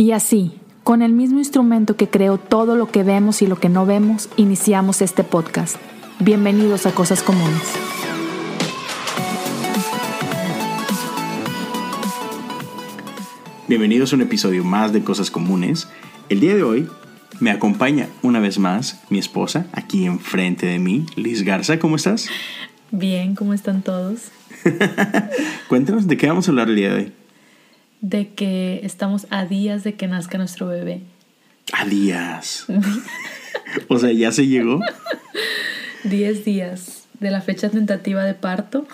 Y así, con el mismo instrumento que creó todo lo que vemos y lo que no vemos, iniciamos este podcast. Bienvenidos a Cosas Comunes. Bienvenidos a un episodio más de Cosas Comunes. El día de hoy me acompaña una vez más mi esposa, aquí enfrente de mí, Liz Garza. ¿Cómo estás? Bien, ¿cómo están todos? Cuéntanos de qué vamos a hablar el día de hoy de que estamos a días de que nazca nuestro bebé. A días. o sea, ya se llegó. Diez días de la fecha tentativa de parto.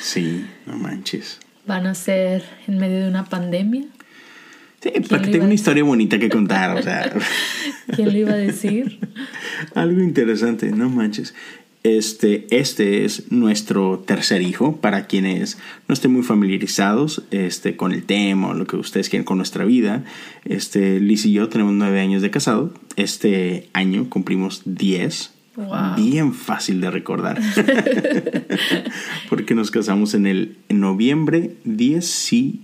Sí, no manches. Van a ser en medio de una pandemia. Sí, porque tengo una historia bonita que contar, o sea. ¿Quién le iba a decir? Algo interesante, no manches. Este, este es nuestro tercer hijo, para quienes no estén muy familiarizados este, con el tema o lo que ustedes quieren con nuestra vida. Este, Liz y yo tenemos nueve años de casado. Este año cumplimos diez. Bien fácil de recordar. Porque nos casamos en el en noviembre 10 y...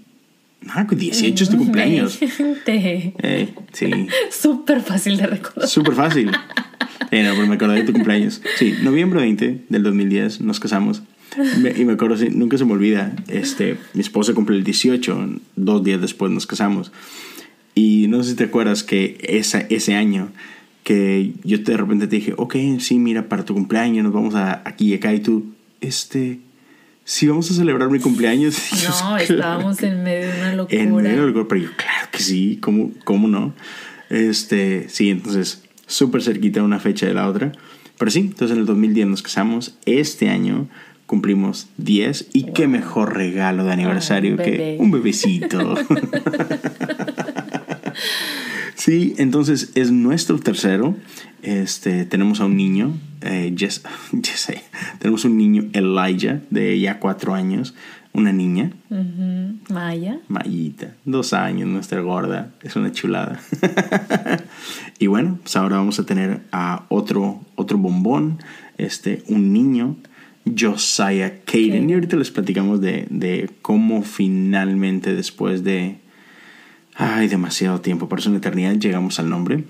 Ah, 18 es tu cumpleaños. Eh, sí. Súper fácil de recordar. Súper fácil. Eh, no, pero me acuerdo de tu cumpleaños. Sí, noviembre 20 del 2010 nos casamos. y me acuerdo, nunca se me olvida, este, mi esposa cumple el 18, dos días después nos casamos. Y no sé si te acuerdas que esa, ese año que yo de repente te dije, ok, sí, mira, para tu cumpleaños nos vamos a, aquí y acá y tú, este, sí vamos a celebrar mi cumpleaños. No, estábamos en medio de una locura. En medio de una locura, pero yo, claro que sí, ¿cómo, cómo no? Este, sí, entonces súper cerquita una fecha de la otra. Pero sí, entonces en el 2010 nos casamos. Este año cumplimos 10 y qué mejor regalo de aniversario que un bebecito. sí, entonces es nuestro tercero. Este, tenemos a un niño, eh, tenemos un niño Elijah de ya cuatro años una niña. Maya. Mayita, dos años, nuestra gorda, es una chulada. y bueno, pues ahora vamos a tener a otro, otro bombón, este, un niño, Josiah Caden. Y ahorita les platicamos de, de cómo finalmente después de... Ay, demasiado tiempo, por eso una eternidad llegamos al nombre.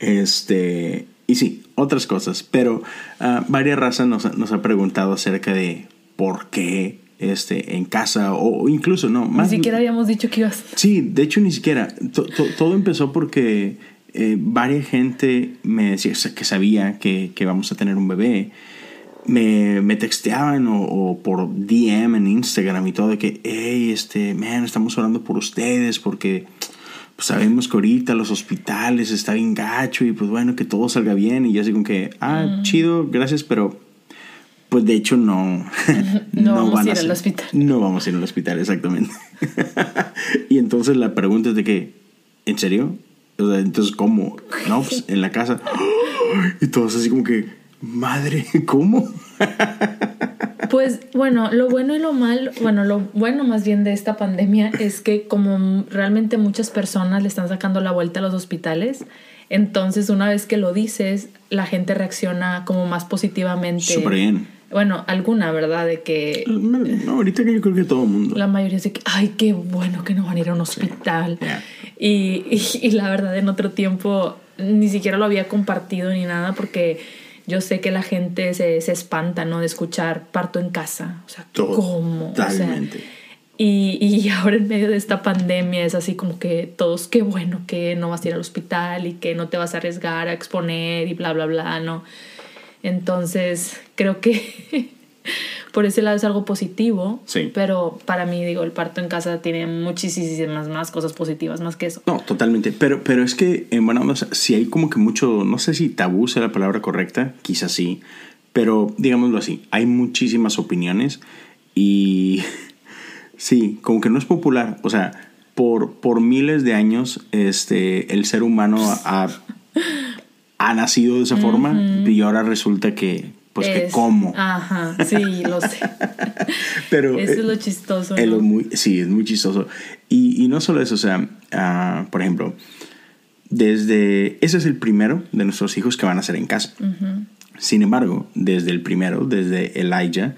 Este, y sí, otras cosas, pero uh, varias razas nos, nos ha preguntado acerca de por qué este, en casa o incluso no. Más, ni siquiera habíamos dicho que ibas. Sí, de hecho ni siquiera. todo empezó porque eh, varias gente me decía que sabía que, que vamos a tener un bebé. Me, me texteaban o, por DM en Instagram y todo de que, hey, este, man, estamos orando por ustedes porque pues, sabemos que ahorita los hospitales está bien gacho y pues bueno, que todo salga bien. Y yo así como que, ah, mm. chido, gracias, pero pues de hecho no. no, vamos a ir al hospital. No vamos a ir al hospital, exactamente. y entonces la pregunta es de que, ¿en serio? Entonces, ¿cómo? No, pues en la casa. Y todos así como que, madre, ¿cómo? Pues bueno, lo bueno y lo malo, bueno, lo bueno más bien de esta pandemia es que como realmente muchas personas le están sacando la vuelta a los hospitales, entonces una vez que lo dices, la gente reacciona como más positivamente. Súper bien bueno, alguna, ¿verdad? De que... No, ahorita que yo creo que todo el mundo. La mayoría dice que, ay, qué bueno que no van a ir a un hospital. Y, y, la verdad, en otro tiempo ni siquiera lo había compartido ni nada porque yo sé que la gente se, se espanta, ¿no? De escuchar parto en casa. O sea, ¿cómo? Totalmente. y, y ahora en medio de esta pandemia es así como que todos, qué bueno que no vas a ir al hospital y que no te vas a arriesgar a exponer y bla, bla, bla, ¿no? Entonces, creo que por ese lado es algo positivo. Sí. Pero para mí, digo, el parto en casa tiene muchísimas más cosas positivas, más que eso. No, totalmente. Pero, pero es que, en bueno, si hay como que mucho, no sé si tabú sea la palabra correcta, quizás sí. Pero digámoslo así, hay muchísimas opiniones y sí, como que no es popular. O sea, por, por miles de años, este, el ser humano ha ha nacido de esa forma y ahora resulta que, pues, que cómo. Ajá, sí, lo sé. Pero. Eso es lo chistoso. muy, sí, es muy chistoso. Y, y no solo eso, o sea, uh, por ejemplo, desde. Ese es el primero de nuestros hijos que van a ser en casa. Sin embargo, desde el primero, desde Elijah,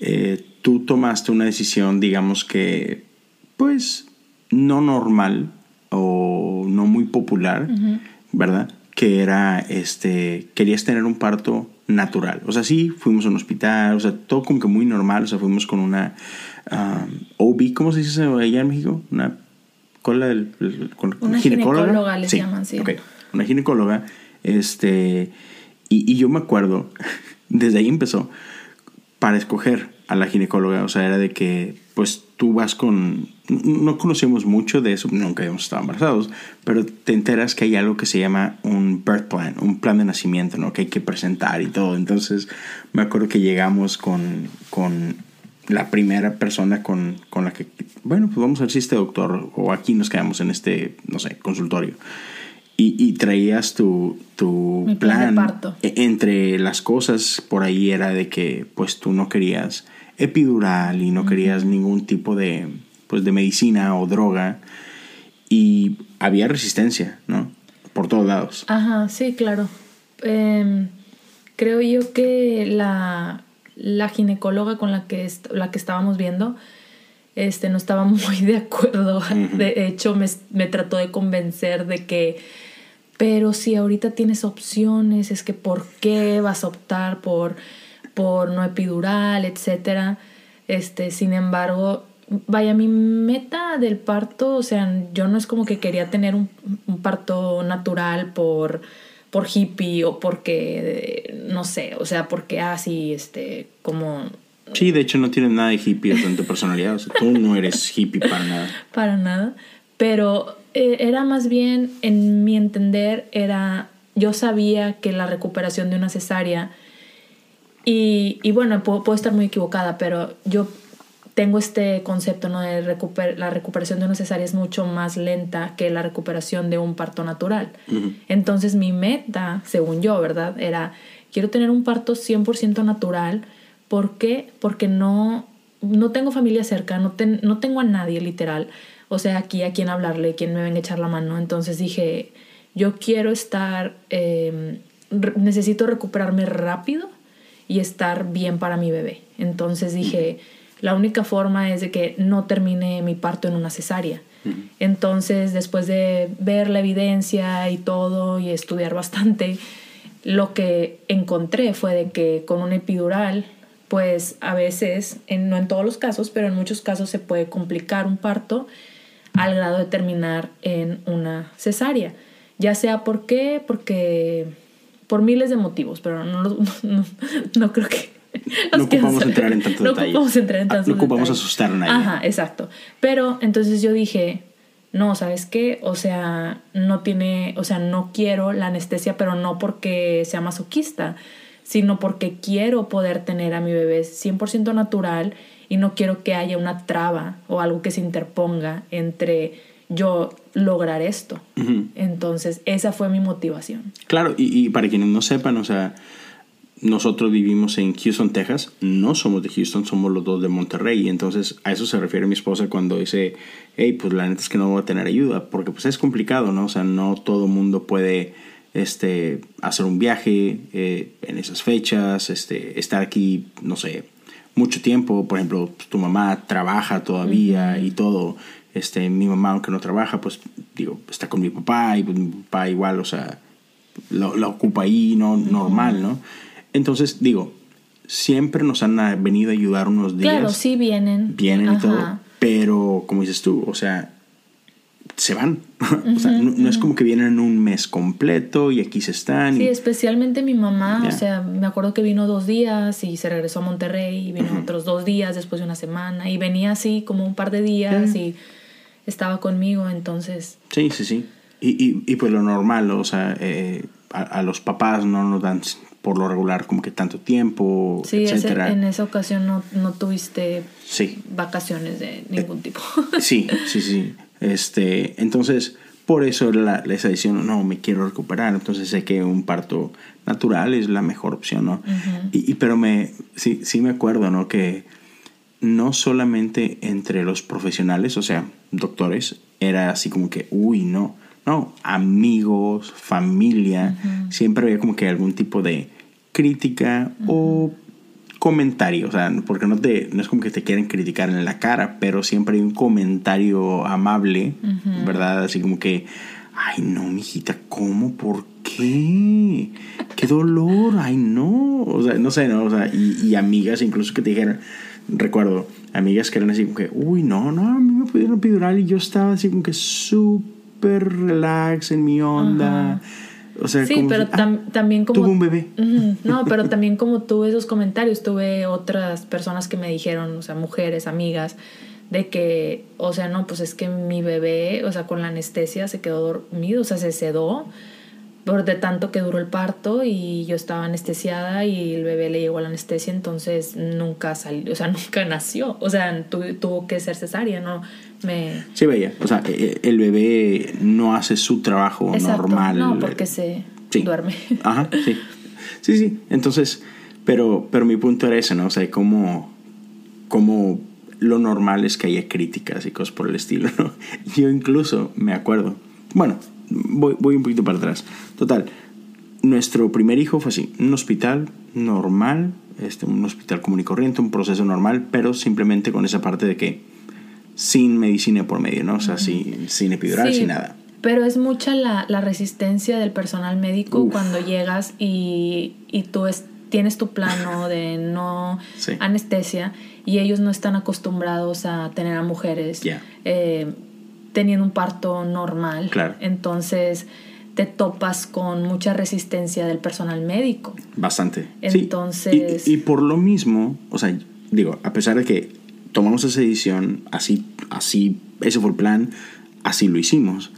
eh, tú tomaste una decisión, digamos que, pues, no normal o no muy popular, ¿verdad? Que era, este, querías tener un parto natural. O sea, sí, fuimos a un hospital, o sea, todo como que muy normal, o sea, fuimos con una um, OB, ¿cómo se dice allá en México? Una cola del, una ginecóloga, les llaman, sí. Una ginecóloga, este, y, y yo me acuerdo, desde ahí empezó, para escoger a la ginecóloga, o sea, era de que, pues tú vas con, no conocemos mucho de eso, nunca habíamos estado embarazados, pero te enteras que hay algo que se llama un birth plan, un plan de nacimiento, ¿no? Que hay que presentar y todo. Entonces, me acuerdo que llegamos con, con la primera persona con, con la que, bueno, pues vamos a ver si este doctor o aquí nos quedamos en este, no sé, consultorio. Y, y traías tu, tu plan. plan e, entre las cosas por ahí era de que pues tú no querías epidural y no querías ningún tipo de, pues, de medicina o droga. Y había resistencia, ¿no? Por todos lados. Ajá, sí, claro. Em, creo yo que la, la ginecóloga con la que, la que estábamos viendo este, no estaba muy de acuerdo. De hecho, me, me, trató de convencer de que, pero si ahorita tienes opciones, es que ¿por qué vas a optar por por no epidural, etcétera. Este, sin embargo, vaya, mi meta del parto, o sea, yo no es como que quería tener un, parto natural por, por hippie o porque, no sé, o sea, porque así, este, como... Sí, de hecho no tienes nada de hippie en tu personalidad, o sea, tú no eres hippie para nada. Para nada, pero eh, era más bien, en mi entender, era, yo sabía que la recuperación de una cesárea y, y bueno, puedo, puedo, estar muy equivocada, pero yo tengo este concepto ¿no? de recuper la recuperación de una cesárea es mucho más lenta que la recuperación de un parto natural. Entonces mi meta, según yo, ¿verdad? Era, quiero tener un parto 100% natural. ¿Por qué? Porque no, no tengo familia cerca, no, no tengo a nadie literal. O sea, aquí a quien hablarle, quien me venga a echar la mano. Entonces dije, yo quiero estar, eh, necesito recuperarme rápido y estar bien para mi bebé. Entonces dije, la única forma es de que no termine mi parto en una cesárea. Entonces, después de ver la evidencia y todo y estudiar bastante, lo que encontré fue de que con un epidural, pues a veces, no en todos los casos, pero en muchos casos se puede complicar un parto al grado de terminar en una cesárea. Ya sea por qué, porque por miles de motivos, pero no, no, no, creo que... No ocupamos entrar en tantos detalles. No ocupamos entrar en tantos No ocupamos asustar a nadie. Ajá, exacto. Pero entonces yo dije, no, ¿sabes qué? O sea, no tiene, o sea, no quiero la anestesia, pero no porque sea masoquista, sino porque quiero poder tener a mi bebé 100% natural y no quiero que haya una traba o algo que se interponga entre yo lograr esto. Entonces, esa fue mi motivación. Claro, y, para quienes no sepan, o sea, nosotros vivimos en Houston, Texas, no somos de Houston, somos los dos de Monterrey, entonces a eso se refiere mi esposa cuando dice, hey, pues la neta es que no voy a tener ayuda, porque pues es complicado, ¿no? O sea, no todo mundo puede este, hacer un viaje eh, en esas fechas, este, estar aquí, no sé, mucho tiempo, por ejemplo, tu mamá trabaja todavía y todo, este, mi mamá, aunque no trabaja, pues digo, está con mi papá y pues, mi papá igual, o sea, lo, lo ocupa ahí, ¿no? Normal, ¿no? Entonces, digo, siempre nos han venido a ayudar unos días. Claro, sí vienen. Vienen y todo. Pero, como dices tú, o sea, se van. o sea, no, es como que vienen un mes completo y aquí se están. Sí, especialmente mi mamá. O sea, me acuerdo que vino dos días y se regresó a Monterrey y vino otros dos días después de una semana y venía así como un par de días y estaba conmigo, entonces... Sí, sí, sí. Y, y, y pues lo normal, o sea, eh, a, los papás no nos dan por lo regular como que tanto tiempo, sí, en esa ocasión no, no tuviste sí. vacaciones de ningún tipo. sí, sí, sí. Este, entonces, por eso la, esa decisión, no, me quiero recuperar. Entonces sé que un parto natural es la mejor opción, ¿no? y, y, pero me, sí, sí me acuerdo, ¿no? Que no solamente entre los profesionales, o sea, doctores, era así como que, uy, no, no, amigos, familia, siempre había como que algún tipo de crítica o comentario, o sea, porque no, te, no es como que te quieren criticar en la cara, pero siempre hay un comentario amable, ¿verdad? Así como que, ay no, mijita, ¿cómo? ¿Por qué? ¡Qué dolor! ¡Ay no! O sea, no sé, ¿no? O sea, y, y amigas incluso que te dijeron, recuerdo, amigas que eran así como que, uy, no, no, a mí me pudieron epidural y yo estaba así como que súper relax en mi onda. O sea, sí, pero ah, también como... Tuve un bebé. no, pero también como tuve esos comentarios, tuve otras personas que me dijeron, o sea, mujeres, amigas, de que, o sea, no, pues es que mi bebé, o sea, con la anestesia se quedó dormido, o sea, se sedó por de tanto que duró el parto y yo estaba anestesiada y el bebé le llegó la anestesia, entonces nunca salió, o sea, nunca nació, o sea, tuvo que ser cesárea, ¿no? Me... Sí, veía, o sea, e, e, el bebé no hace su trabajo normal. No, porque se duerme. Ajá, sí. Sí, sí, entonces, pero, pero mi punto era ese, ¿no? O sea, como, como lo normal es que haya críticas y cosas por el estilo, ¿no? Yo incluso me acuerdo, bueno, voy, voy un poquito para atrás. Total, nuestro primer hijo fue así, un hospital normal, este, un hospital común y corriente, un proceso normal, pero simplemente con esa parte de que sin medicina por medio, ¿no? O sea, sin, sin epidural, sin nada. Pero es mucha la, la resistencia del personal médico cuando llegas y, y tú tienes tu plano de no anestesia y ellos no están acostumbrados a tener a mujeres. Eh, teniendo un parto normal. Claro. Entonces te topas con mucha resistencia del personal médico. Bastante. Entonces... Y, por lo mismo, o sea, digo, a pesar de que tomamos esa decisión, así, así, ese fue el plan, así lo hicimos.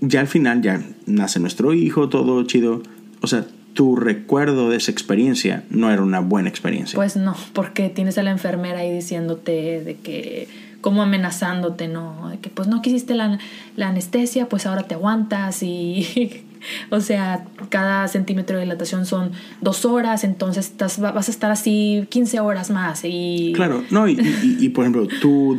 Ya al final ya nace nuestro hijo, todo chido. O sea, tu recuerdo de esa experiencia no era una buena experiencia. Pues no, porque tienes a la enfermera ahí diciéndote de que como amenazándote, ¿no? Que pues no quisiste la, la anestesia, pues ahora te aguantas y... o sea, cada centímetro de dilatación son dos horas, entonces estás, vas a estar así 15 horas más. Y... Claro, no, y, y, por ejemplo, tú,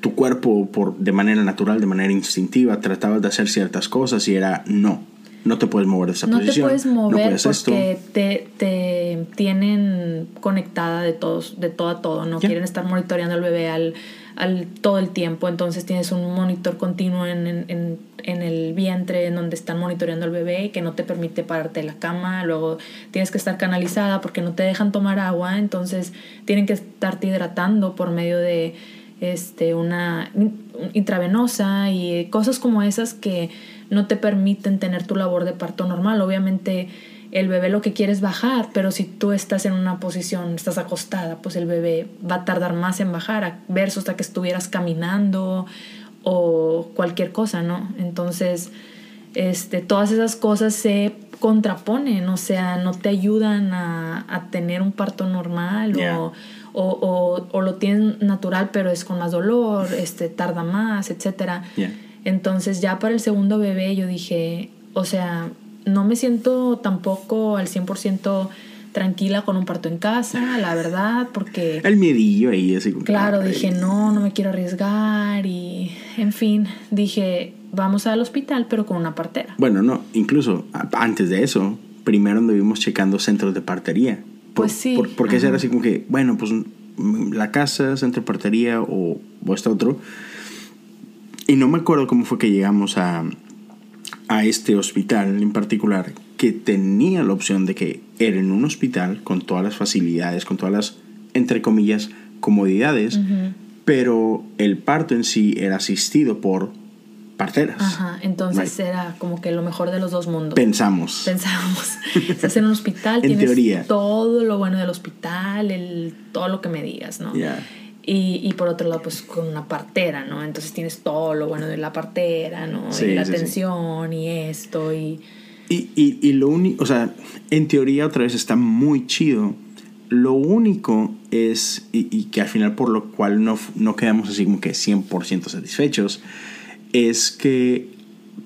tu cuerpo por, de manera natural, de manera instintiva, tratabas de hacer ciertas cosas y era no no te puedes mover de esa posición. No te puedes mover porque te, te, tienen conectada de todos, de todo a todo, no quieren estar monitoreando al bebé al, al, todo el tiempo, entonces tienes un monitor continuo en, en, el vientre en donde están monitoreando al bebé que no te permite pararte de la cama, luego tienes que estar canalizada porque no te dejan tomar agua, entonces tienen que estarte hidratando por medio de este, una intravenosa y cosas como esas que no te permiten tener tu labor de parto normal. Obviamente el bebé lo que quiere es bajar, pero si tú estás en una posición, estás acostada, pues el bebé va a tardar más en bajar, versus hasta que estuvieras caminando o cualquier cosa, ¿no? Entonces, este, todas esas cosas se contraponen, o sea, no te ayudan a, tener un parto normal o, o, o, lo tienes natural, pero es con más dolor, este, tarda más, etcétera. Entonces ya para el segundo bebé yo dije, o sea, no me siento tampoco al 100% tranquila con un parto en casa, la verdad, porque... El miedillo ahí, así como... Claro, dije, no, no me quiero arriesgar y, en fin, dije, vamos al hospital, pero con una partera. Bueno, no, incluso antes de eso, primero anduvimos checando centros de partería. pues sí. porque era así como que, bueno, pues la casa, centro de partería o, o este otro y no me acuerdo cómo fue que llegamos a, a este hospital en particular, que tenía la opción de que era en un hospital con todas las facilidades, con todas las, entre comillas, comodidades, pero el parto en sí era asistido por parteras. Ajá, entonces era como que lo mejor de los dos mundos. Pensamos. Pensamos. Estás en un hospital, en tienes teoría. todo lo bueno del hospital, el, todo lo que me digas, ¿no? Y, y, por otro lado, pues con una partera, ¿no? Entonces tienes todo lo bueno de la partera, ¿no? y la atención y esto y... Y, y, y lo único, o sea, en teoría otra vez está muy chido. Lo único es, y, que al final por lo cual no, no quedamos así como que 100% satisfechos, es que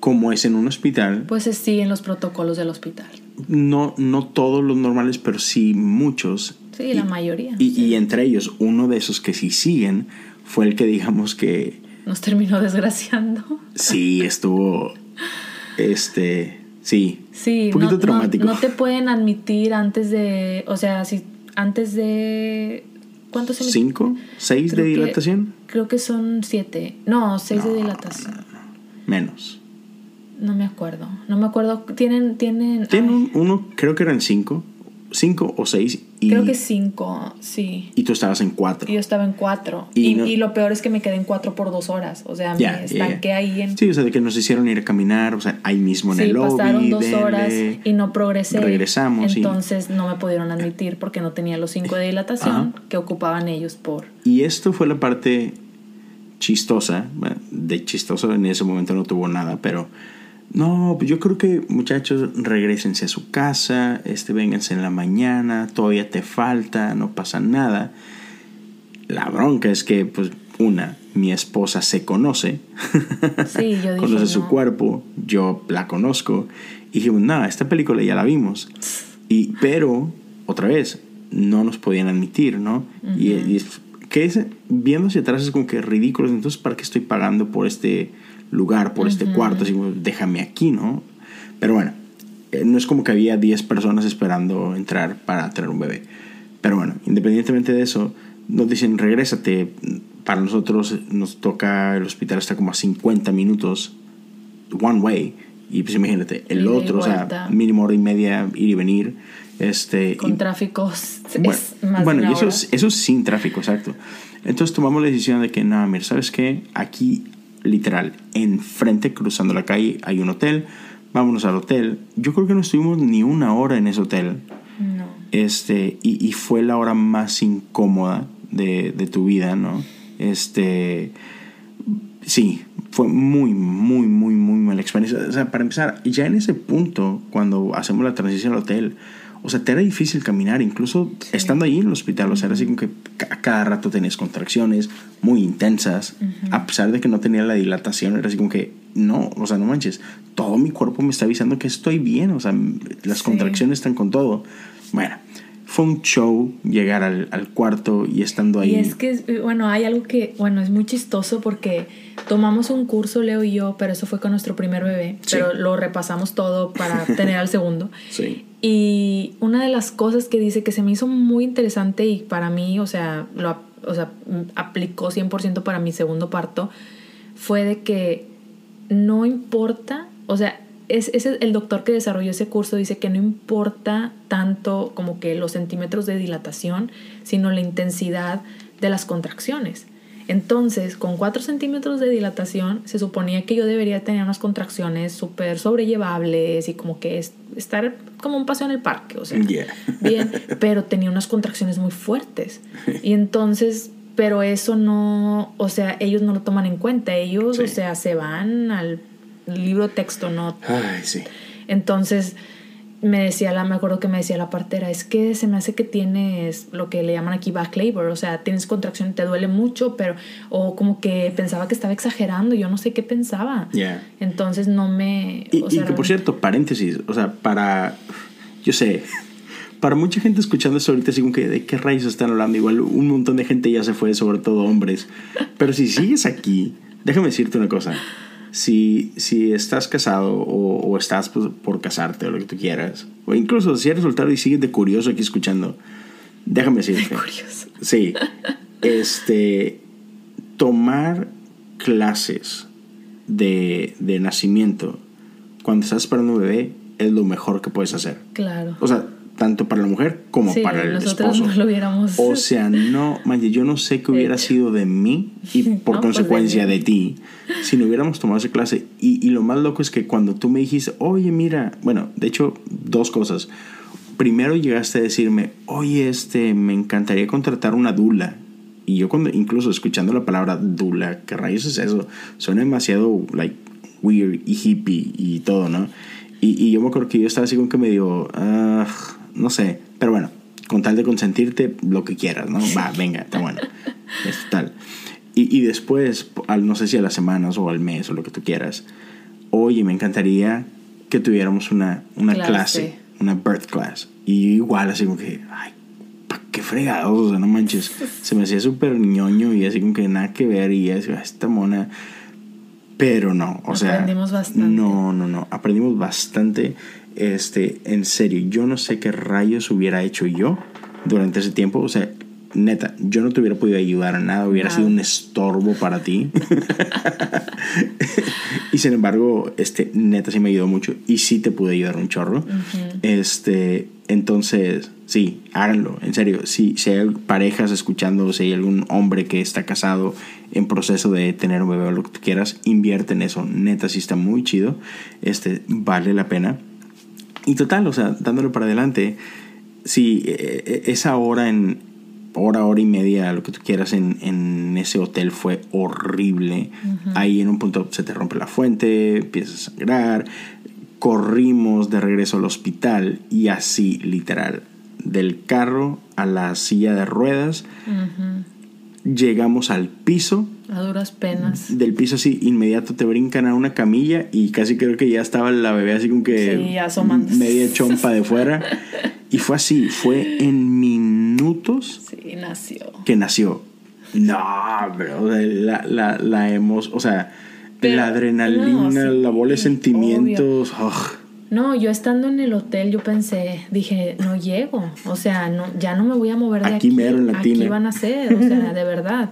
como es en un hospital... Pues se siguen los protocolos del hospital. No, no todos los normales, pero sí muchos Sí, la mayoría. Y, entre ellos, uno de esos que sí siguen fue el que digamos que... Nos terminó desgraciando. Sí, estuvo... Este... Sí. Sí. Un poquito traumático. No, te pueden admitir antes de... O sea, si antes de... ¿Cuántos ¿Cinco? ¿Seis de dilatación? creo que son siete. No, seis de dilatación. Menos. No me acuerdo. No me acuerdo. Tienen. Tienen, tienen uno, creo que eran cinco. Cinco o seis. Y, creo que cinco, sí. Y tú estabas en cuatro. Y yo estaba en cuatro. Y, y, lo peor es que me quedé en cuatro por dos horas. O sea, me estanqué ahí en. Sí, o sea, de que nos hicieron ir a caminar, o sea, ahí mismo en el lobby. pasaron dos horas y no progresé. Regresamos. Entonces no me pudieron admitir porque no tenía los cinco de dilatación que ocupaban ellos por. Y esto fue la parte chistosa. De chistoso en ese momento no tuvo nada, pero no, pues yo creo que muchachos, regresense a su casa, este, vénganse en la mañana, todavía te falta, no pasa nada. La bronca es que, pues, una, mi esposa se conoce, sí, yo conoce su cuerpo, yo la conozco, y dijimos, nada, esta película ya la vimos. Y, pero, otra vez, no nos podían admitir, ¿no? y, y, que es, viendo hacia atrás es como que ridículo, entonces, ¿para qué estoy pagando por este lugar, por este cuarto, así como, déjame aquí, ¿no? Pero bueno, eh, no es como que había 10 personas esperando entrar para tener un bebé. Pero bueno, independientemente de eso, nos dicen, regrésate. Para nosotros nos toca, el hospital está como a 50 minutos, one way. Y pues imagínate, el otro, o sea, mínimo hora y media ir y venir. Este, Con tráfico es bueno, más bueno y eso es, eso es sin tráfico, exacto. Entonces tomamos la decisión de que, no, mira, ¿sabes qué? Aquí literal, enfrente, cruzando la calle, hay un hotel. Vámonos al hotel. Yo creo que no estuvimos ni una hora en ese hotel. No. Este, y, fue la hora más incómoda de, tu vida, ¿no? Este. Sí, fue muy, muy, muy, muy mala experiencia. O sea, para empezar, ya en ese punto, cuando hacemos la transición al hotel, o sea, te era difícil caminar, incluso estando ahí en el hospital. O sea, era así como que a cada rato tenías contracciones muy intensas. A pesar de que no tenía la dilatación, era así como que no, o sea, no manches. Todo mi cuerpo me está avisando que estoy bien. O sea, las contracciones están con todo. Bueno, fue un show llegar al, al, cuarto y estando ahí. Y es que, bueno, hay algo que, bueno, es muy chistoso porque tomamos un curso, Leo y yo, pero eso fue con nuestro primer bebé, pero lo repasamos todo para tener al segundo. Sí. Y una de las cosas que dice que se me hizo muy interesante y para mí, o sea, lo o sea, aplicó 100% para mi segundo parto, fue de que no importa, o sea, es, el doctor que desarrolló ese curso dice que no importa tanto como que los centímetros de dilatación, sino la intensidad de las contracciones. Entonces, con 4 centímetros de dilatación, se suponía que yo debería tener unas contracciones súper sobrellevables y como que estar como un paseo en el parque, o sea, bien, pero tenía unas contracciones muy fuertes. Y entonces, pero eso no, o sea, ellos no lo toman en cuenta, ellos, o sea, se van al libro texto, ¿no? Ay, sí. Entonces, me decía la, me acuerdo que me decía la partera, es que se me hace que tienes lo que le llaman aquí back labor, o sea, tienes contracción, te duele mucho, pero, o como que pensaba que estaba exagerando, yo no sé qué pensaba. Entonces no me... Y, que por cierto, paréntesis, o sea, para, yo sé, para mucha gente escuchando esto ahorita, como que de qué rayos están hablando, igual un montón de gente ya se fue, sobre todo hombres, pero si sigues aquí, déjame decirte una cosa si, si estás casado o, estás pues, por casarte o lo que tú quieras, o incluso si eres soltero y sigues de curioso aquí escuchando, déjame decirte. De curioso. Sí. Este, tomar clases de, de nacimiento cuando estás esperando un bebé es lo mejor que puedes hacer. Claro. O sea, tanto para la mujer como para el esposo. No lo hubiéramos... O sea, no, man, yo no sé qué hubiera sido de mí y por pues, consecuencia de, ti si no hubiéramos tomado esa clase. Y, y, lo más loco es que cuando tú me dijiste, oye, mira, bueno, de hecho, dos cosas. Primero llegaste a decirme, oye, este, me encantaría contratar una dula. Y yo cuando, incluso escuchando la palabra dula, ¿qué rayos es eso? Suena demasiado, like, weird y hippie y todo, ¿no? Y, y yo me acuerdo que yo estaba así como que medio, ah no sé, pero bueno, con tal de consentirte, lo que quieras, ¿no? Va, venga, está bueno. Es tal. Y, y después, al, no sé si a las semanas o al mes o lo que tú quieras, oye, me encantaría que tuviéramos una, una clase. una birth class. Y igual, así como que, ay, qué fregados, o sea, no manches. Se me hacía súper ñoño y así como que nada que ver y así, esta mona. Pero no, o sea. Aprendimos bastante. No, no, no. Aprendimos bastante este, en serio, yo no sé qué rayos hubiera hecho yo durante ese tiempo. O sea, neta, yo no te hubiera podido ayudar a nada, hubiera sido un estorbo para ti. y sin embargo, este, neta sí me ayudó mucho y sí te pude ayudar un chorro. Este, entonces, sí, háganlo, en serio. Si, si hay parejas escuchando, si hay algún hombre que está casado en proceso de tener un bebé o lo que tú quieras, invierte en eso. Neta, sí está muy chido. Este, vale la pena. Y total, o sea, dándolo para adelante, sí, e, e, esa hora en, hora, hora y media, lo que tú quieras, en, en ese hotel fue horrible. Ahí en un punto se te rompe la fuente, empiezas a sangrar. Corrimos de regreso al hospital y así, literal, del carro a la silla de ruedas. Llegamos al piso. A duras penas. Del piso así, inmediato te brincan a una camilla y casi creo que ya estaba la bebé así como que sí, media chompa de fuera. Y fue así, fue en minutos sí, nació. que nació. No, bro, la, la, la hemos, o sea, la adrenalina, la bola de sentimientos. No, yo estando en el hotel, yo pensé, dije, no llego, o sea, no, ya no me voy a mover de aquí. Aquí mero en la Aquí van a ser, o sea, de verdad.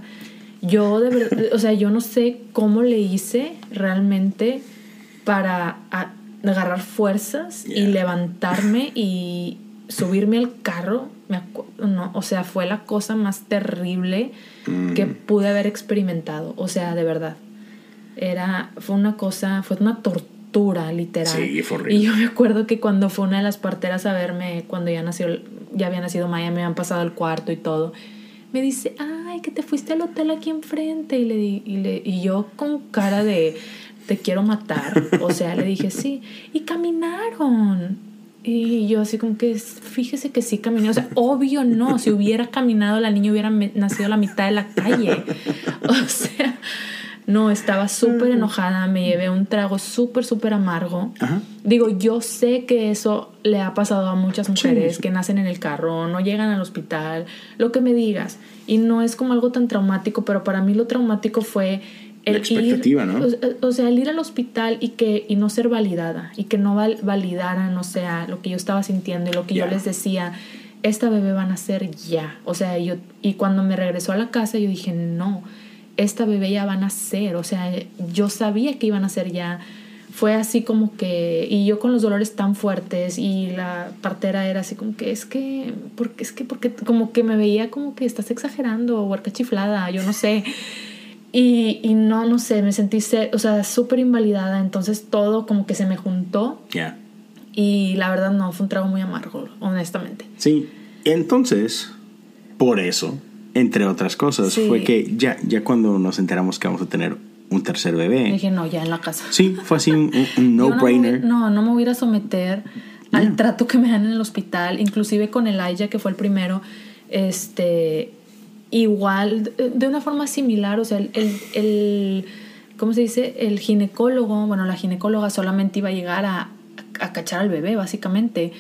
Yo, de verdad, o sea, yo no sé cómo le hice realmente para agarrar fuerzas y levantarme y, subirme al carro, me no, o sea, fue la cosa más terrible que mm. pude haber experimentado, o sea, de verdad. Era, fue una cosa, fue una tortura, literal. Sí, fue horrible. Y yo me acuerdo que cuando fue una de las parteras a verme, cuando ya nació, ya había nacido Maya, me habían pasado el cuarto y todo, me dice, ay, que te fuiste al hotel aquí enfrente. Y, le, y, le, y yo con cara de, te quiero matar, o sea, le dije, sí. Y caminaron y yo así como que, fíjese que sí caminé. O sea, obvio no. Si hubiera caminado, la niña hubiera nacido a la mitad de la calle. O sea, no, estaba súper enojada. Me llevé un trago súper, súper amargo. Digo, yo sé que eso le ha pasado a muchas mujeres que nacen en el carro, no llegan al hospital, lo que me digas. Y no es como algo tan traumático, pero para mí lo traumático fue el expectativa, ¿no? O, sea, el ir al hospital y que y no ser validada y que no validaran, o sea, lo que yo estaba sintiendo y lo que yo les decía, esta bebé va a nacer ya. O sea, yo y cuando me regresó a la casa yo dije, "No, esta bebé ya va a nacer." O sea, yo sabía que iban a ser ya. Fue así como que y yo con los dolores tan fuertes y la partera era así como que es que porque es que porque como que me veía como que estás exagerando o huerca chiflada, yo no sé. Y, y no, no sé, me sentí, o sea, súper invalidada. Entonces todo como que se me juntó. Ya. Y la verdad no, fue un trago muy amargo, honestamente. Sí. Entonces, por eso, entre otras cosas, fue que ya, ya cuando nos enteramos que vamos a tener un tercer bebé. Dije, no, ya en la casa. Sí, fue así un, no-brainer. No, no, me voy a someter al trato que me dan en el hospital, inclusive con el Aya, que fue el primero. Este, igual, de una forma similar, o sea, el, el, ¿cómo se dice? El ginecólogo, bueno, la ginecóloga solamente iba a llegar a, a cachar al bebé, básicamente.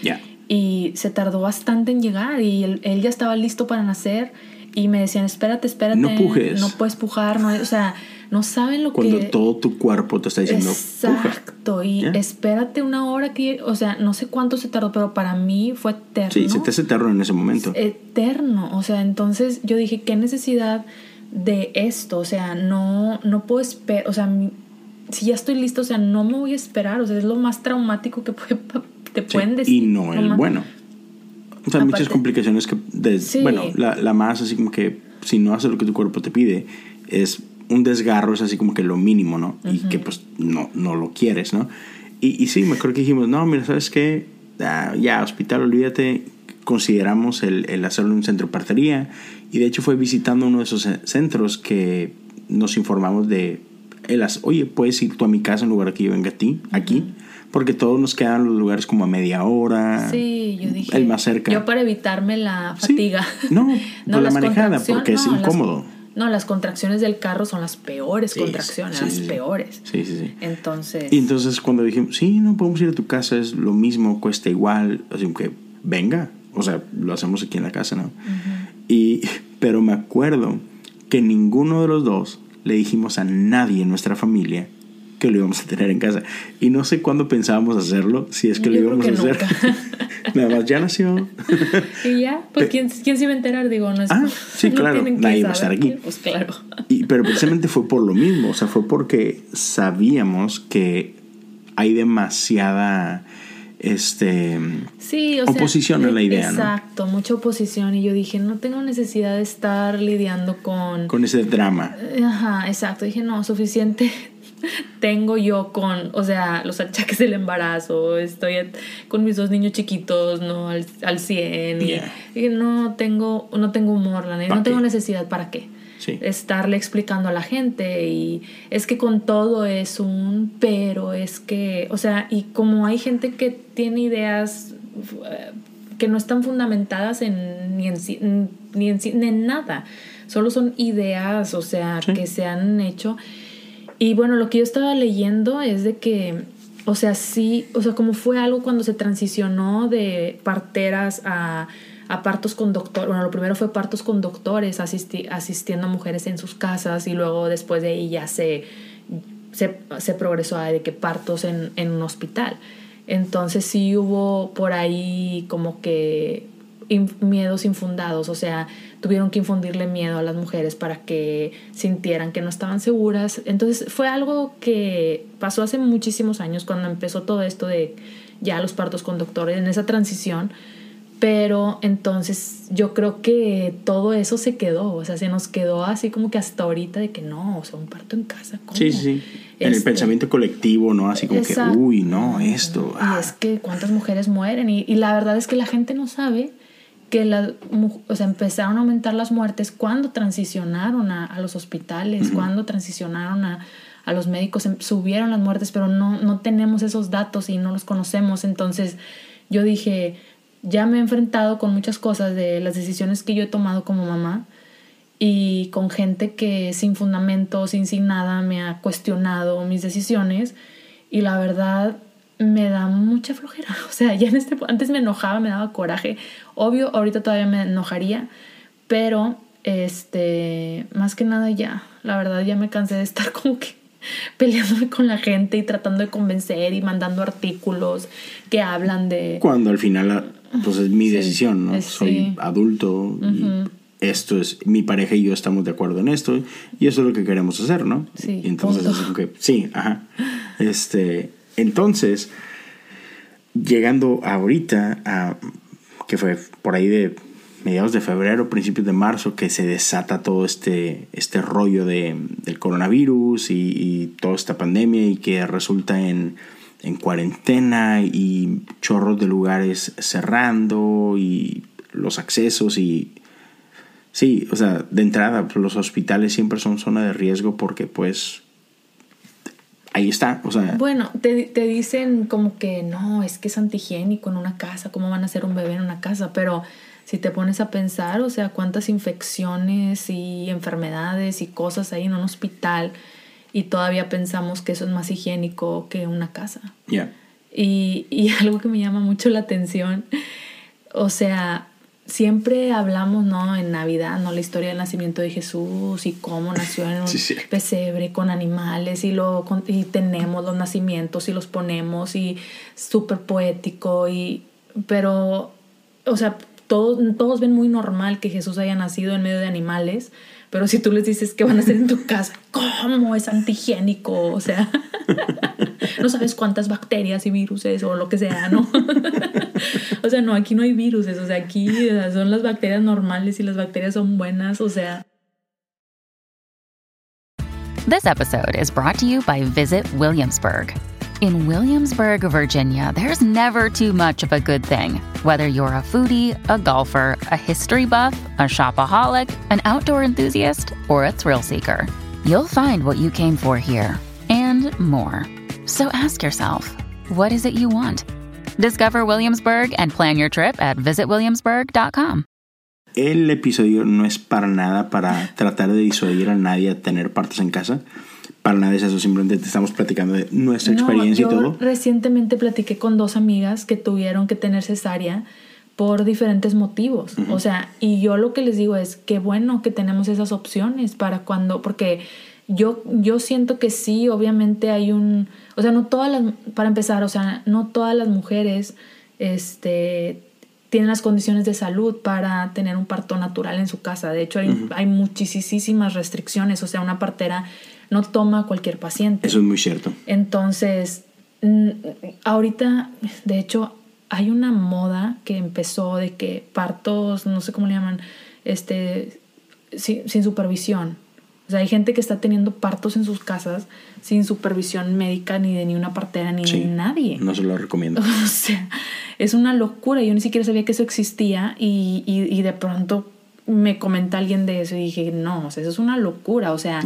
Y se tardó bastante en llegar y él, él, ya estaba listo para nacer y me decían, espérate, espérate. No pujes. No puedes pujar, no, o sea, no saben lo que... Cuando todo tu cuerpo te está diciendo... Exacto, y espérate una hora que... O sea, no sé cuánto se tardó, pero para mí fue eterno. Sí, se te hace eterno en ese momento. Eterno, o sea, entonces yo dije, ¿qué necesidad de esto? O sea, no, no puedo esperar, o sea, si ya estoy listo, o sea, no me voy a esperar, o sea, es lo más traumático que te pueden decir. Y no el bueno. O sea, muchas complicaciones que... Bueno, la, la más así como que si no haces lo que tu cuerpo te pide, es un desgarro es así como que lo mínimo, ¿no? Y que pues no, no lo quieres, ¿no? Y, y sí, me acuerdo que dijimos, no, mira, ¿sabes qué? Ah, ya, hospital, olvídate, consideramos el, el hacerlo en un centro de partería. Y de hecho fue visitando uno de esos centros que nos informamos de, las, oye, puedes ir tú a mi casa en lugar de que yo venga a ti, aquí. Porque todos nos quedan los lugares como a media hora. Sí, yo dije. El más cerca. Yo para evitarme la fatiga. No, no la manejada, porque es incómodo. No, las contracciones del carro son las peores contracciones, las peores. Sí, sí, sí. Entonces. Y entonces cuando dijimos, sí, no podemos ir a tu casa, es lo mismo, cuesta igual, así que venga, o sea, lo hacemos aquí en la casa, ¿no? Y, pero me acuerdo que ninguno de los dos le dijimos a nadie en nuestra familia que lo íbamos a tener en casa. Y no sé cuándo pensábamos hacerlo, si es que lo íbamos a hacer. Nada más, ya nació. y ya, pues ¿quién, ¿quién, se iba a enterar? Digo, no es Ah, sí, claro, nadie iba a estar aquí. Pues claro. Y, pero precisamente fue por lo mismo, o sea, fue porque sabíamos que hay demasiada este sí, o oposición sea, a la idea, exacto, mucha oposición y yo dije, no tengo necesidad de estar lidiando con con ese drama. Ajá, exacto, dije, no, suficiente tengo yo con, o sea, los achaques del embarazo, estoy con mis dos niños chiquitos, no al, al 100 y no tengo no tengo humor, la no tengo necesidad para qué estarle explicando a la gente y es que con todo es un pero, es que, o sea, y como hay gente que tiene ideas eh, que no están fundamentadas en, ni, en, ni, en, nada, solo son ideas, o sea, que se han hecho. Y bueno, lo que yo estaba leyendo es de que, o sea, sí, o sea, como fue algo cuando se transicionó de parteras a partos con doctor, bueno, lo primero fue partos con doctores asistiendo a mujeres en sus casas y luego después de ahí ya se, se, progresó a de que partos en, en, un hospital. Entonces sí hubo por ahí como que miedos infundados, o sea, tuvieron que infundirle miedo a las mujeres para que sintieran que no estaban seguras. Entonces fue algo que pasó hace muchísimos años cuando empezó todo esto de ya los partos con doctores, en esa transición pero entonces yo creo que todo eso se quedó, o sea, se nos quedó así como que hasta ahorita de que no, o sea, un parto en casa. ¿cómo? Sí, sí. En el este, pensamiento colectivo, ¿no? Así como que, uy, no, esto. Y ah. es que cuántas mujeres mueren. Y, y, la verdad es que la gente no sabe que la, o sea, empezaron a aumentar las muertes cuando transicionaron a, a los hospitales, cuando transicionaron a, a los médicos, em, subieron las muertes, pero no, no tenemos esos datos y no los conocemos. Entonces yo dije, ya me he enfrentado con muchas cosas de las decisiones que yo he tomado como mamá y con gente que sin fundamento, sin, sin nada, me ha cuestionado mis decisiones y la verdad me da mucha flojera. O sea, ya en este antes me enojaba, me daba coraje. Obvio, ahorita todavía me enojaría, pero este, más que nada ya, la verdad ya me cansé de estar como que peleándome con la gente y tratando de convencer y mandando artículos que hablan de... Cuando al final pues es mi decisión, ¿no? Soy adulto y esto es, mi pareja y yo estamos de acuerdo en esto y eso es lo que queremos hacer, ¿no? Sí. Y entonces, que, sí, ajá. Este, entonces, llegando ahorita a, que fue por ahí de mediados de febrero, principios de marzo, que se desata todo este, este rollo de, del coronavirus y, y toda esta pandemia y que resulta en en cuarentena y chorros de lugares cerrando y los accesos y sí, o sea, de entrada pues, los hospitales siempre son zona de riesgo porque pues ahí está, o sea. Bueno, te, te dicen como que no, es que es antihigiénico en una casa, ¿cómo van a hacer un bebé en una casa? Pero si te pones a pensar, o sea, cuántas infecciones y enfermedades y cosas hay en un hospital y todavía pensamos que eso es más higiénico que una casa. Y, y algo que me llama mucho la atención, o sea, siempre hablamos, ¿no? En Navidad, ¿no? La historia del nacimiento de Jesús y cómo nació en un pesebre con animales y, lo, y tenemos los nacimientos y los ponemos y súper poético y... Pero, o sea, todos, todos ven muy normal que Jesús haya nacido en medio de animales, pero si tú les dices que van a ser en tu casa, ¿cómo es antihigiénico? O sea, no sabes cuántas bacterias y virus o lo que sea, ¿no? o sea, no, aquí no hay virus, o sea, aquí son las bacterias normales y las bacterias son buenas, o sea. This episode is brought to you by Visit Williamsburg. In Williamsburg, Virginia, there's never too much of a good thing. Whether you're a foodie, a golfer, a history buff, a shopaholic, an outdoor enthusiast, or a thrill seeker, you'll find what you came for here and more. So ask yourself, what is it you want? Discover Williamsburg and plan your trip at visitwilliamsburg.com. El episodio no es para nada para tratar de disuadir a nadie a tener partos en casa. Para nada es eso, simplemente te estamos platicando de nuestra experiencia y todo. Recientemente platiqué con dos amigas que tuvieron que tener cesárea por diferentes motivos. O sea, y yo lo que les digo es que bueno que tenemos esas opciones para cuando, porque yo, yo siento que sí, obviamente hay un, o sea, no todas las, para empezar, o sea, no todas las mujeres, este, tienen las condiciones de salud para tener un parto natural en su casa. De hecho, hay, hay muchísimas restricciones, o sea, una partera no toma a cualquier paciente. Eso es muy cierto. Entonces, ahorita, de hecho, hay una moda que empezó de que partos, no sé cómo le llaman, este, sin, sin supervisión. O sea, hay gente que está teniendo partos en sus casas sin supervisión médica ni de ni una partera ni de nadie. No se lo recomiendo. O sea, es una locura. Yo ni siquiera sabía que eso existía y, y, y de pronto me comenta alguien de eso y dije, no, o sea, eso es una locura. O sea,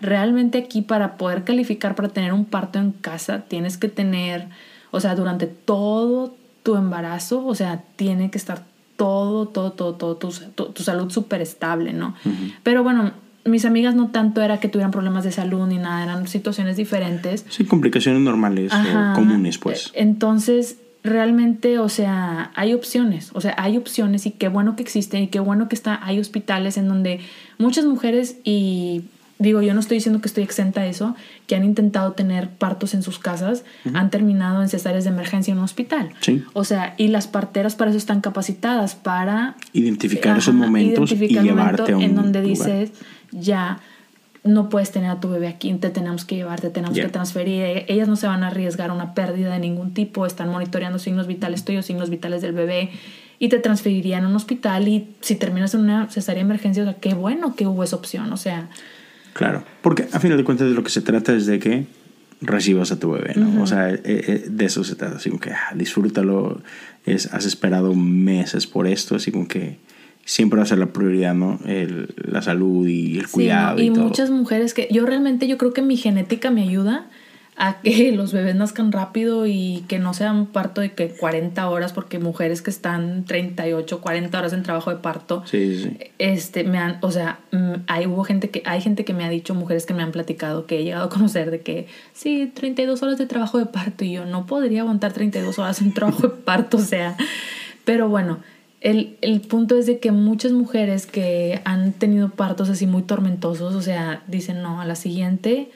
realmente aquí para poder calificar para tener un parto en casa tienes que tener, o sea, durante todo tu embarazo, o sea, tiene que estar todo, todo, todo, todo, tu, tu, salud súper estable, ¿no? Pero bueno, mis amigas no tanto era que tuvieran problemas de salud ni nada, eran situaciones diferentes. Sí, complicaciones normales o comunes, pues. Entonces, realmente, o sea, hay opciones, o sea, hay opciones y qué bueno que existen y qué bueno que está, hay hospitales en donde muchas mujeres y digo, yo no estoy diciendo que estoy exenta de eso, que han intentado tener partos en sus casas, han terminado en cesáreas de emergencia en un hospital. Sí. O sea, y las parteras para eso están capacitadas, para identificar esos momentos y llevarte a un en donde lugar. dices, ya no puedes tener a tu bebé aquí, te tenemos que llevar, te tenemos Yeah. que transferir. E- Ellas no se van a arriesgar a una pérdida de ningún tipo, están monitoreando signos vitales tuyos, signos vitales del bebé y te transferirían a un hospital y si terminas en una cesárea de emergencia, o sea, qué bueno que hubo esa opción, o sea, Claro, porque a final de cuentas de lo que se trata es de que recibas a tu bebé, ¿no? O sea, eh, eh, de eso se trata, así como que ah, disfrútalo, es, has esperado meses por esto, así como que siempre va a ser la prioridad, ¿no? El- la salud y el Sí, cuidado ¿no? y, y todo. muchas mujeres que yo realmente yo creo que mi genética me ayuda a que los bebés nazcan rápido y que no sea un parto de que 40 horas porque mujeres que están 38, 40 horas en trabajo de parto Sí, sí, sí. este me han, o sea, mm, hay hubo gente que hay gente que me ha dicho, mujeres que me han platicado que he llegado a conocer de que sí, 32 horas de trabajo de parto y yo no podría aguantar 32 horas en trabajo de parto, o sea, pero bueno, el, el punto es de que muchas mujeres que han tenido partos así muy tormentosos, o sea, dicen, no, a la siguiente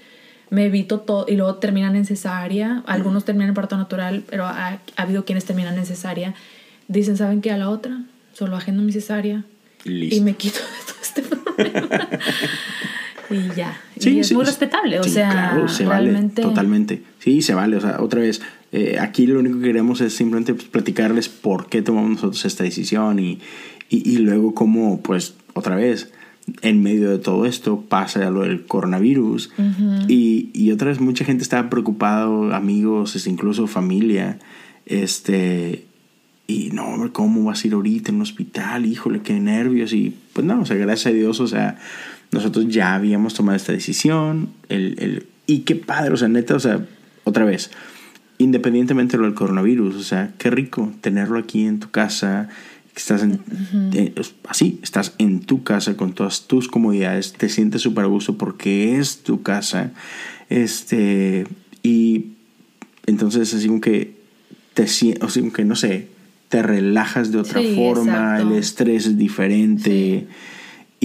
me evito todo y luego terminan en cesárea, algunos terminan en parto natural, pero ha, ha habido quienes terminan en cesárea, dicen, ¿saben qué? A la otra, solo agendo mi cesárea Listo. y me quito de todo este problema. Y ya. Sí, y es sí, muy sí. respetable, o Sí, sea, claro, se realmente. vale, totalmente. Sí, se vale. O sea, otra vez, eh, aquí lo único que queremos es simplemente pues, platicarles por qué tomamos nosotros esta decisión y, y, y luego cómo, pues, otra vez, en medio de todo esto pasa lo del coronavirus y, y otra vez mucha gente estaba preocupada, amigos, este, incluso familia, este... Y no, ¿cómo vas a ir ahorita en un hospital? Híjole, qué nervios. Y pues no, o sea, gracias a Dios, o sea, nosotros ya habíamos tomado esta decisión. El, el, y qué padre, o sea, neta, o sea, otra vez, independientemente de lo del coronavirus, o sea, qué rico tenerlo aquí en tu casa, estás en, eh, así, estás en tu casa con todas tus comodidades, te sientes súper a gusto porque es tu casa, este, y entonces así como que te sientes, o sea, como que no sé, te relajas de otra Sí, forma, exacto. el estrés es diferente.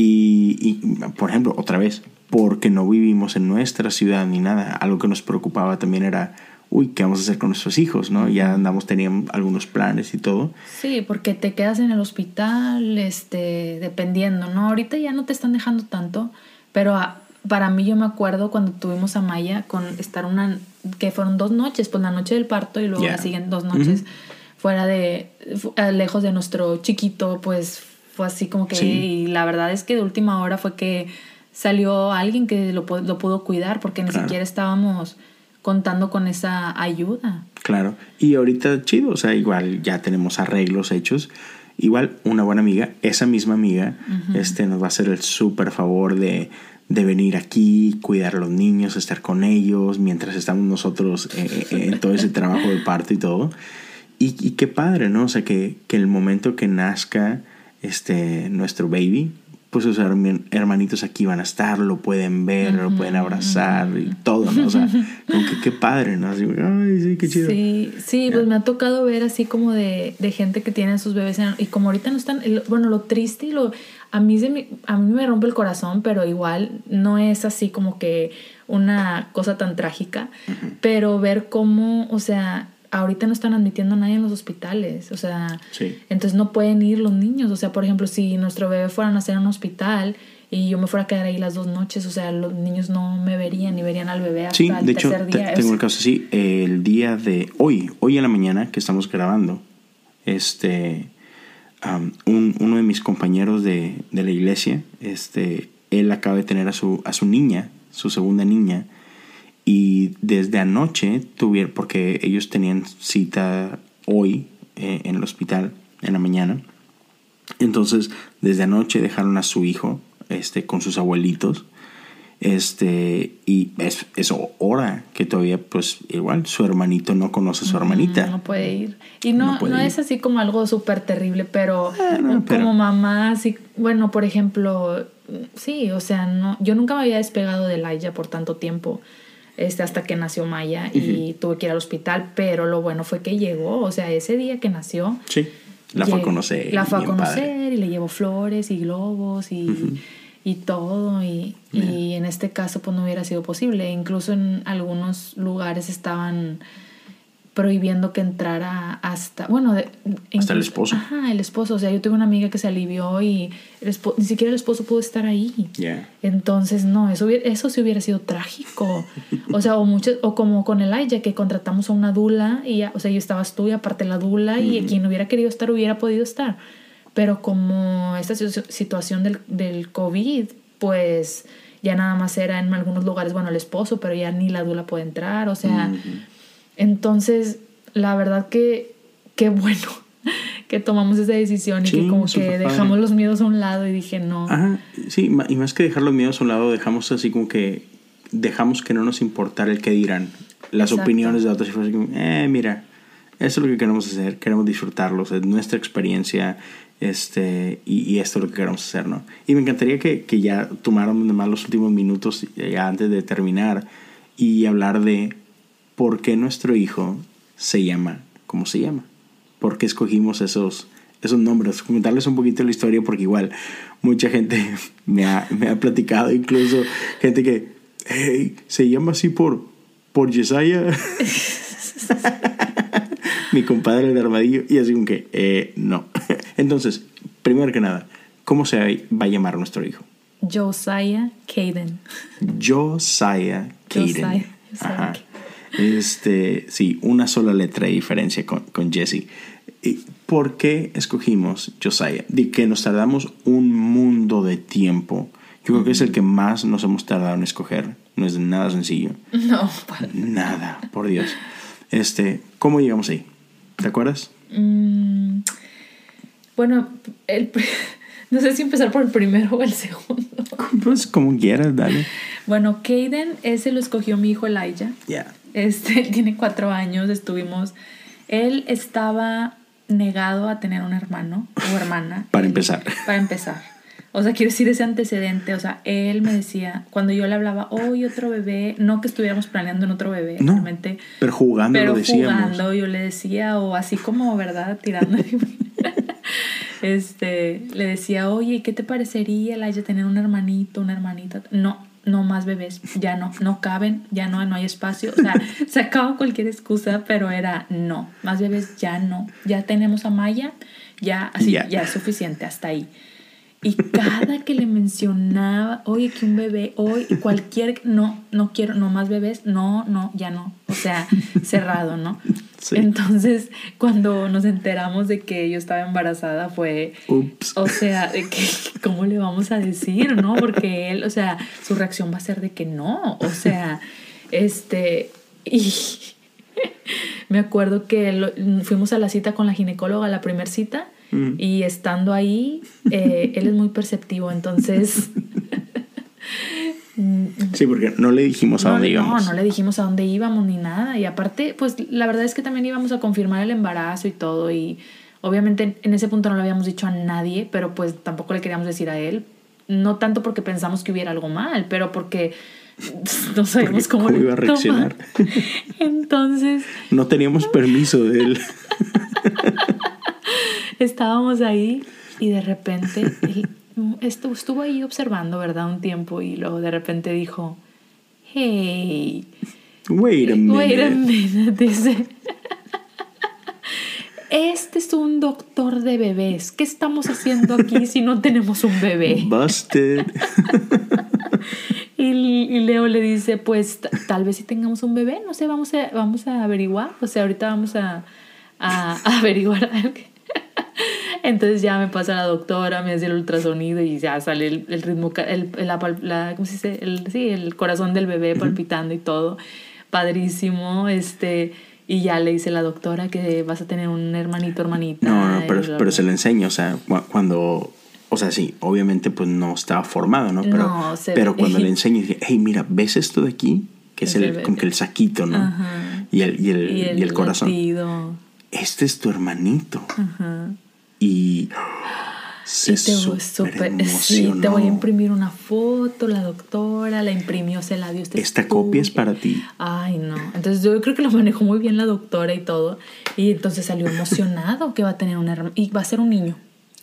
Y, y, por ejemplo, otra vez, porque no vivimos en nuestra ciudad ni nada, algo que nos preocupaba también era, uy, ¿qué vamos a hacer con nuestros hijos? ¿no? Ya andamos, teníamos algunos planes y todo. Sí, porque te quedas en el hospital, este, dependiendo, ¿no? Ahorita ya no te están dejando tanto, pero a- para mí yo me acuerdo cuando tuvimos a Maya con estar una, que fueron dos noches, pues la noche del parto y luego Ya. la siguiente dos noches fuera de, eh, lejos de nuestro chiquito, pues fue así como que, Sí. y la verdad es que de última hora fue que salió alguien que lo, lo pudo cuidar porque ni Claro. siquiera estábamos contando con esa ayuda. Claro. Y ahorita chido, o sea, igual ya tenemos arreglos hechos. Igual una buena amiga, esa misma amiga, este, nos va a hacer el súper favor de, de venir aquí, cuidar a los niños, estar con ellos, mientras estamos nosotros eh, eh, en todo ese trabajo de parto y todo. Y, y qué padre, ¿no? O sea, que, que el momento que nazca este, nuestro baby, pues sus hermanitos aquí van a estar, lo pueden ver, lo pueden abrazar y todo, ¿no? O sea, como que qué padre, ¿no? Así, ay, sí, qué chido. Sí, sí, pues me ha tocado ver así como de, de gente que tiene a sus bebés y como ahorita no están, bueno, lo triste y lo, a mí, se a mí me rompe el corazón, pero igual no es así como que una cosa tan trágica, pero ver cómo, o sea, ahorita no están admitiendo a nadie en los hospitales, o sea, entonces no pueden ir los niños, o sea, por ejemplo, si nuestro bebé fuera a nacer en un hospital y yo me fuera a quedar ahí las dos noches, o sea, los niños no me verían ni verían al bebé hasta sí, de hecho, tengo el caso así, el día de hoy, hoy en la mañana que estamos grabando, este, uno de mis compañeros de, de, la iglesia, este, él acaba de tener a su, a su niña, su segunda niña, y desde anoche tuvieron, porque ellos tenían cita hoy eh, en el hospital, en la mañana. Entonces, desde anoche dejaron a su hijo este, con sus abuelitos. Este, y es, es hora que todavía, pues, igual, su hermanito no conoce a su hermanita. No, puede ir. Y no, no, es así como algo súper terrible, pero, ah, como mamá, así, bueno, por ejemplo, sí, o sea, no, yo nunca me había despegado de Laia por tanto tiempo este, hasta que nació Maya y tuve que ir al hospital, pero lo bueno fue que llegó, o sea, ese día que nació. Sí, la fue a conocer. La fue a conocer y le llevó flores y globos y, y todo, y, y, en este caso pues no hubiera sido posible, incluso en algunos lugares estaban prohibiendo que entrara hasta, bueno, hasta el esposo. Ajá, el esposo. O sea, yo tuve una amiga que se alivió y ni siquiera el esposo pudo estar ahí. Entonces, no, eso, eso sí hubiera sido trágico. o sea, o, mucho, o como con el Aya, que contratamos a una dula y, ya, o sea, yo estabas tú y aparte la dula y quien hubiera querido estar hubiera podido estar. Pero como esta situación del, del COVID, pues ya nada más era en algunos lugares, bueno, el esposo, pero ya ni la dula puede entrar, o sea... Entonces, la verdad que qué bueno que tomamos esa decisión y que como que dejamos los miedos a un lado y dije no. Ajá, sí, y más que dejar los miedos a un lado, dejamos así como que dejamos que no nos importara el que dirán, las opiniones de otros y fue así como, eh, mira, eso es lo que queremos hacer, queremos disfrutarlos, es nuestra experiencia, este, y, esto es lo que queremos hacer, ¿no? Y me encantaría que, que ya tomáramos más los últimos minutos, ya antes de terminar, y hablar de por qué nuestro hijo se llama como se llama. ¿Por qué escogimos esos, esos nombres? Comentarles un poquito la historia porque igual mucha gente me ha, me ha platicado, incluso gente que, hey, se llama así por, por Yesaya. Mi compadre el armadillo. Y así como que, eh, no. Entonces, primero que nada, ¿cómo se va a llamar nuestro hijo? Josiah Caden. Josiah Caden. Josiah. Este, sí, una sola letra de diferencia con, con Jesse. ¿Por qué escogimos Josiah? De que nos tardamos un mundo de tiempo. Yo creo que es el que más nos hemos tardado en escoger. No es nada sencillo. No, nada, por Dios. Este, ¿cómo llegamos ahí? ¿Te acuerdas? Mm, bueno, el, no sé si empezar por el primero o el segundo. Pues como quieras, dale. Bueno, Caden, ese lo escogió mi hijo Elijah. Ya. Este, tiene cuatro años, estuvimos. Él estaba negado a tener un hermano o hermana. para empezar. Para empezar. O sea, quiero decir ese antecedente. O sea, él me decía, cuando yo le hablaba, hoy otro bebé, no que estuviéramos planeando en otro bebé, realmente. Pero jugando pero jugando, yo le decía, o así como, ¿verdad? Tirando. este, le decía, oye, ¿qué te parecería, Laia, tener un hermanito, una hermanita? No, no más bebés, ya no, no caben, ya no, no hay espacio. O sea, sacaba cualquier excusa, pero era no, más bebés ya no. Ya tenemos a Maya, ya así, ya es suficiente, hasta ahí. Y cada que le mencionaba, oye, que un bebé, hoy, cualquier, no, no quiero, no más bebés, no, no, ya no. O sea, cerrado, ¿no? Entonces, cuando nos enteramos de que yo estaba embarazada, fue, Ups. o sea, de que, ¿cómo le vamos a decir, no? Porque él, o sea, su reacción va a ser de que no, o sea, este, y me acuerdo que fuimos a la cita con la ginecóloga, la primera cita, y estando ahí, eh, él es muy perceptivo, entonces... Sí, porque no le dijimos a dónde íbamos. No, no le dijimos a dónde íbamos ni nada. Y aparte, pues la verdad es que también íbamos a confirmar el embarazo y todo. Y obviamente en ese punto no lo habíamos dicho a nadie, pero pues tampoco le queríamos decir a él no tanto porque pensamos que hubiera algo mal, pero porque no sabemos cómo, cómo iba a reaccionar. Entonces. No teníamos permiso de él. Estábamos ahí y de repente él estuvo, estuvo ahí observando, ¿verdad? Un tiempo y luego de repente dijo, hey. Wait a minute. Wait a minute, dice. Este es un doctor de bebés. ¿Qué estamos haciendo aquí si no tenemos un bebé? Busted. Y, Leo le dice, pues tal vez si tengamos un bebé, no sé, vamos a, vamos a averiguar. O sea, ahorita vamos a, a- a averiguar. Entonces ya me pasa la doctora, me hace el ultrasonido y ya sale el, el ritmo, el, la, la- ¿cómo se dice? El, sí, el corazón del bebé palpitando y todo. Padrísimo. Este, y ya le dice la doctora que vas a tener un hermanito, hermanita. No, no, pero, pero se le enseña, o sea, cu- cuando, o sea, sí, obviamente pues no estaba formado, ¿no? Pero, No, se pero ve. cuando le enseña, dice, hey, mira, ¿ves esto de aquí? Que es Es el, el como que el saquito, ¿no? Ajá. Y el, y el, y el corazón. latido. Este es tu hermanito. Ajá. Y se Y te, súper- sí, te voy a imprimir una foto, la doctora la imprimió, se la dio. "Esta es Esta copia es tuya". para ti. Ay, no. Entonces yo creo que lo manejó muy bien la doctora y todo. Y entonces salió emocionado que va a tener un hermano. Y va a ser un niño.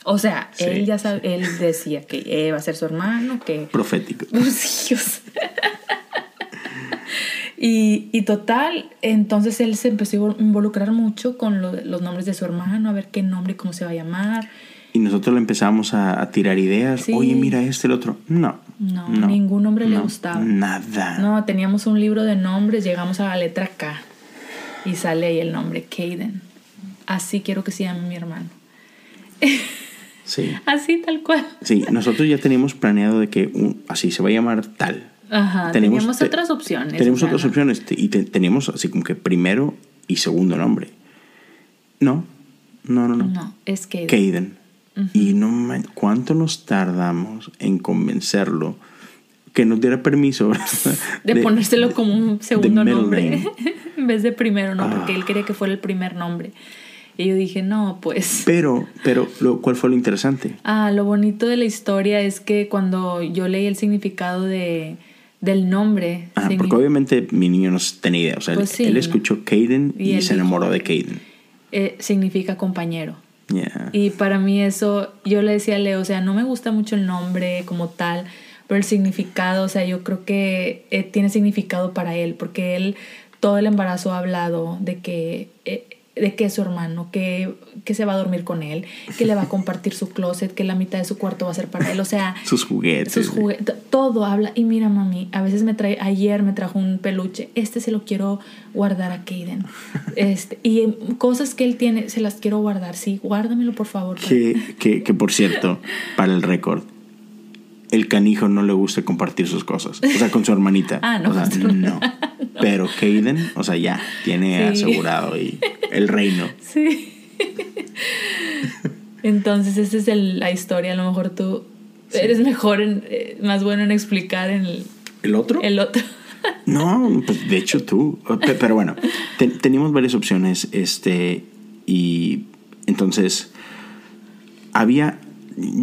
O sea, Sí, él ya sabe, él decía que eh, va a ser su hermano, que... Profético. Sí, sea. Y, y total, entonces él se empezó a involucrar mucho con lo- los nombres de su hermano, a ver qué nombre y cómo se va a llamar. Y nosotros le empezamos a, a tirar ideas. Sí. Oye, mira este, el otro. No. No, ningún nombre le gustaba. Nada. No, teníamos un libro de nombres, llegamos a la letra K y sale ahí el nombre, Caden. Así quiero que se llame mi hermano. Sí. Así tal cual. Sí, nosotros ya teníamos planeado de que un- así se va a llamar tal. Ajá, Tenemos- teníamos te- otras opciones. Tenemos otras opciones y te- teníamos así como que primero y segundo nombre. No, no, no, no. No, es Caden. Caden. Y no man- cuánto nos tardamos en convencerlo que nos diera permiso De, ponérselo como un segundo nombre en vez de primero, ¿no? Ah. Porque él quería que fuera el primer nombre. Y yo dije, no, pues. Pero, pero, lo, ¿cuál fue lo interesante? Ah, lo bonito de la historia es que cuando yo leí el significado de, del nombre. Signi- porque obviamente mi niño no tenía idea. O sea, Pues él, sí, él ¿no? escuchó Caden Y se enamoró de Caden. eh, significa compañero. Yeah. Y para mí eso, yo le decía a Leo, o sea, no me gusta mucho el nombre como tal, pero el significado, o sea, yo creo que eh, tiene significado para él, porque él todo el embarazo ha hablado de que, eh, de que es su hermano, que, que se va a dormir con él, que le va a compartir su closet, que la mitad de su cuarto va a ser para él, o sea, Sus juguetes. sus juguetes, todo habla. Y mira, mami, a veces me trae, ayer me trajo un peluche, este se lo quiero guardar a Kaden. Este, y em, cosas que él tiene, se las quiero guardar. Sí, guárdamelo, por favor. Que, que, que, por cierto, para el récord, el canijo no le gusta compartir sus cosas. O sea, con su hermanita. Ah, no, O sea, no. Pero Caden, o sea, ya, tiene Sí. asegurado y el reino. Sí. Entonces, esa es el- la historia. A lo mejor tú eres mejor, en, eh, más bueno en explicar en el, ¿El otro? el otro. No, pues de hecho tú. Pe- Pero bueno, te- teníamos varias opciones. Este. Y entonces. Había.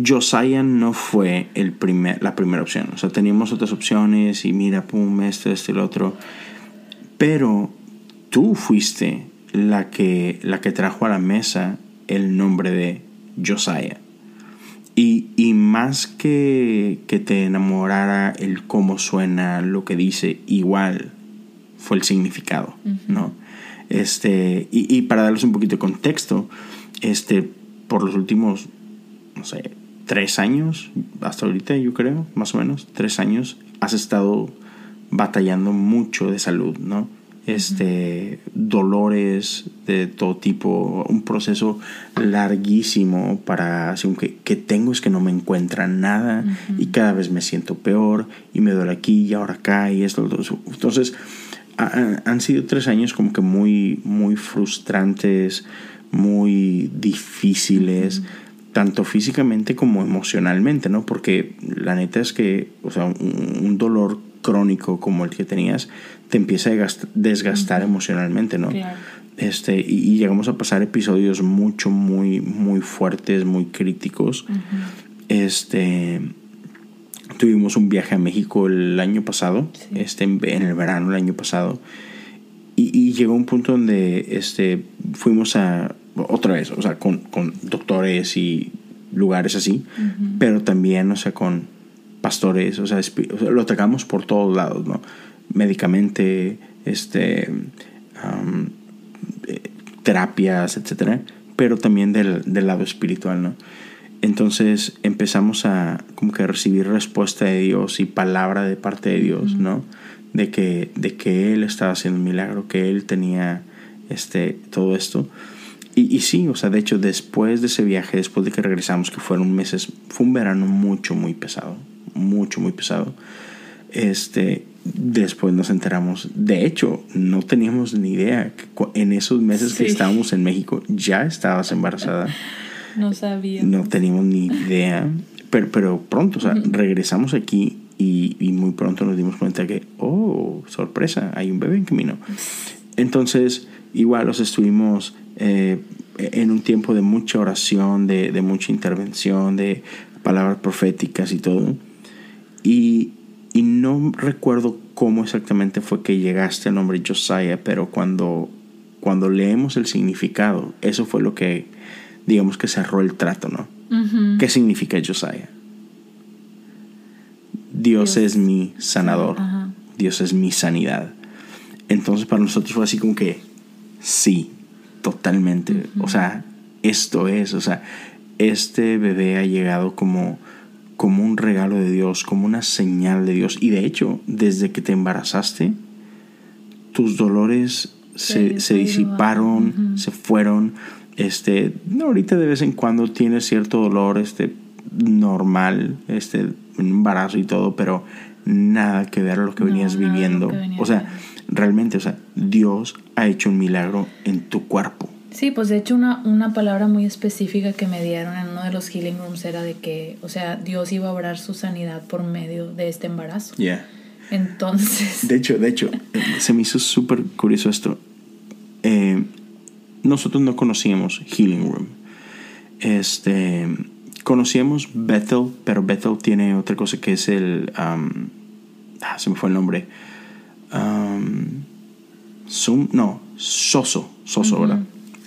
Josiah no fue el primer, la primera opción. O sea, teníamos otras opciones y mira, pum, esto, este, el otro. Pero tú fuiste la que, la que trajo a la mesa el nombre de Josiah. Y, y más que, que te enamorara el cómo suena, lo que dice, igual fue el significado, ¿no? Este, y, y para darles un poquito de contexto, este, por los últimos, no sé, tres años, hasta ahorita yo creo, más o menos, tres años, has estado batallando mucho de salud, ¿no? Este, dolores de todo tipo, un proceso larguísimo para, así, que, que tengo es que no me encuentra nada y cada vez me siento peor y me duele aquí y ahora acá y esto, entonces ha- han sido tres años como que muy, muy frustrantes, muy difíciles, tanto físicamente como emocionalmente, ¿no? Porque la neta es que, o sea, un, un dolor crónico como el que tenías te empieza a gast- desgastar emocionalmente, ¿no? Claro. Este, y, y llegamos a pasar episodios mucho, muy, muy fuertes, muy críticos. Este. tuvimos un viaje a México el año pasado, este, en, el verano el año pasado, y, llegó un punto donde este, fuimos a, otra vez, o sea, con, con doctores y lugares así, pero también, o sea, con pastores, o sea, lo atacamos por todos lados, ¿no? Médicamente, este, eh, terapias, etcétera, pero también del, del lado espiritual, ¿no? Entonces empezamos a como que recibir respuesta de Dios y palabra de parte de Dios, ¿no? De que, de que Él estaba haciendo un milagro, que Él tenía este, todo esto. Y, y, sí, o sea, de hecho, después de ese viaje, después de que regresamos, que fueron meses, fue un verano mucho, muy pesado, mucho, muy pesado. Este, después nos enteramos, de hecho, no teníamos ni idea que en esos meses que estábamos en México ya estabas embarazada. No sabía. No teníamos ni idea. Pero, pero pronto, o sea, regresamos aquí y, y, muy pronto nos dimos cuenta que, oh, sorpresa, hay un bebé en camino. Entonces, igual los estuvimos eh, en un tiempo de mucha oración, de, de, mucha intervención, de palabras proféticas y todo. Y, y no recuerdo cómo exactamente fue que llegaste al nombre Josiah, pero cuando, cuando leemos el significado, eso fue lo que digamos que cerró el trato, ¿no? ¿Qué significa Josiah? Dios, es mi sanador, Dios es mi sanidad. Entonces para nosotros fue así como que, sí, totalmente. O sea, esto es, o sea, este bebé ha llegado como, como un regalo de Dios, como una señal de Dios. Y de hecho, desde que te embarazaste, tus dolores se, se, disiparon, se fueron este, ahorita de vez en cuando tiene cierto dolor este, normal, este, embarazo y todo, pero nada que ver a lo que venías viviendo. o sea, realmente, o sea, Dios ha hecho un milagro en tu cuerpo. Sí, pues de hecho una, una palabra muy específica que me dieron en uno de los healing rooms era de que, o sea, Dios iba a obrar su sanidad por medio de este embarazo. Yeah. Entonces... De hecho, de hecho, se me hizo súper curioso esto. Eh, nosotros no conocíamos Healing Room. Este, conocíamos Bethel, pero Bethel tiene otra cosa que es el... Um, ah, se me fue el nombre. Um, Zoom, no, Soso, Soso, ¿verdad?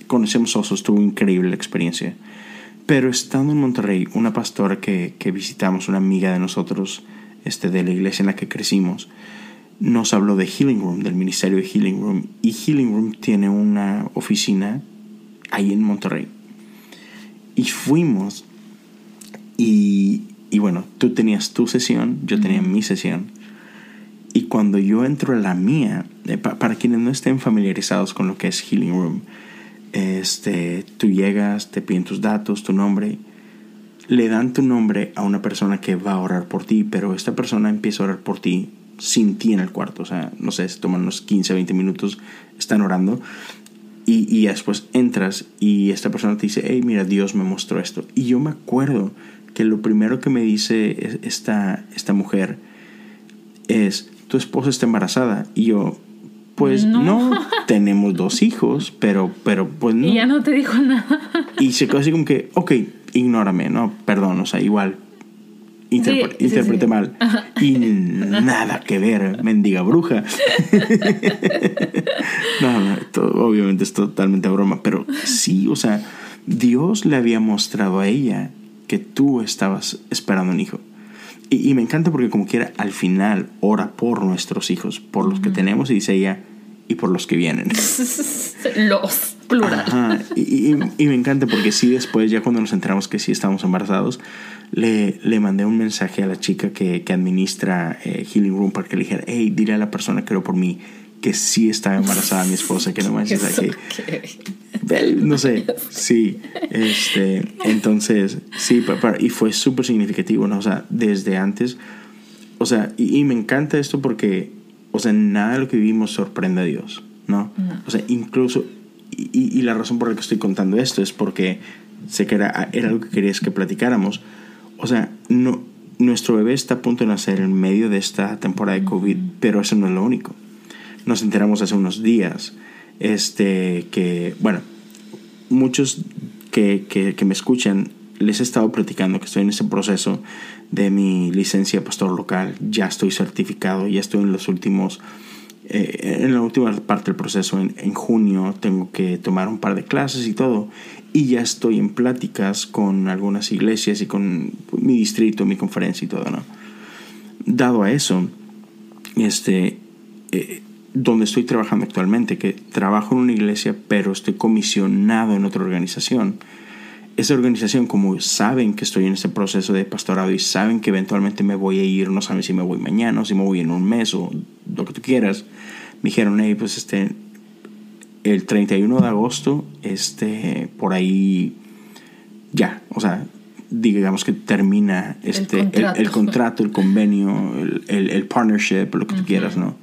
Conocíamos Soso, estuvo increíble la experiencia. Pero estando en Monterrey, una pastora que, que visitamos, una amiga de nosotros, este, de la iglesia en la que crecimos, nos habló de Healing Room, del ministerio de Healing Room. Y Healing Room tiene una oficina ahí en Monterrey. Y fuimos y, y bueno, tú tenías tu sesión, yo tenía mi sesión. Y cuando yo entro a la mía, para quienes no estén familiarizados con lo que es Healing Room, este, tú llegas, te piden tus datos, tu nombre, le dan tu nombre a una persona que va a orar por ti, pero esta persona empieza a orar por ti sin ti en el cuarto. O sea, no sé, se toman unos 15, 20 minutos, están orando. Y, y después entras y esta persona te dice, hey, mira, Dios me mostró esto. Y yo me acuerdo que lo primero que me dice esta, esta mujer es, tu esposa está embarazada. Y yo, pues no. tenemos dos hijos, pero, pero pues no. Y ya no te dijo nada. Y se quedó así como que, ok, ignórame, ¿no? Perdón, o sea, igual, interpreté mal. Y nada que ver, mendiga bruja. no, no, obviamente es totalmente broma, pero sí, o sea, Dios le había mostrado a ella que tú estabas esperando un hijo. Y, me encanta porque como quiera, al final ora por nuestros hijos, por los que tenemos, y dice ella, y por los que vienen. los, plural. Y, y, me encanta porque sí, después, ya cuando nos enteramos que sí estábamos embarazados, le, le mandé un mensaje a la chica que, que administra eh, Healing Room para que le dijera, hey, dile a la persona que oró por mí que sí estaba embarazada mi esposa, que no me que, no sé, sí, este, entonces, sí, y fue súper significativo, ¿no? O sea, desde antes, o sea, y, me encanta esto porque, o sea, nada de lo que vivimos sorprende a Dios, ¿no? O sea, incluso, y, y, la razón por la que estoy contando esto es porque sé que era, era algo que querías que platicáramos, o sea, no, nuestro bebé está a punto de nacer en medio de esta temporada de COVID, pero eso no es lo único. Nos enteramos hace unos días este, que, bueno, muchos que, que, me escuchan les he estado platicando que estoy en ese proceso de mi licencia de pastor local. Ya estoy certificado, ya estoy en los últimos, eh, en la última parte del proceso. En, en, junio tengo que tomar un par de clases y todo. Y ya estoy en pláticas con algunas iglesias y con mi distrito, mi conferencia y todo, ¿no? Dado a eso, este, eh, donde estoy trabajando actualmente, que trabajo en una iglesia, pero estoy comisionado en otra organización. Esa organización, como saben que estoy en este proceso de pastorado y saben que eventualmente me voy a ir, no saben si me voy mañana o si me voy en un mes o lo que tú quieras, me dijeron, hey, pues este, el 31 de agosto, este, por ahí, ya, o sea, digamos que termina este, el contrato, el, convenio, el, el, partnership, lo que tú quieras, ¿no?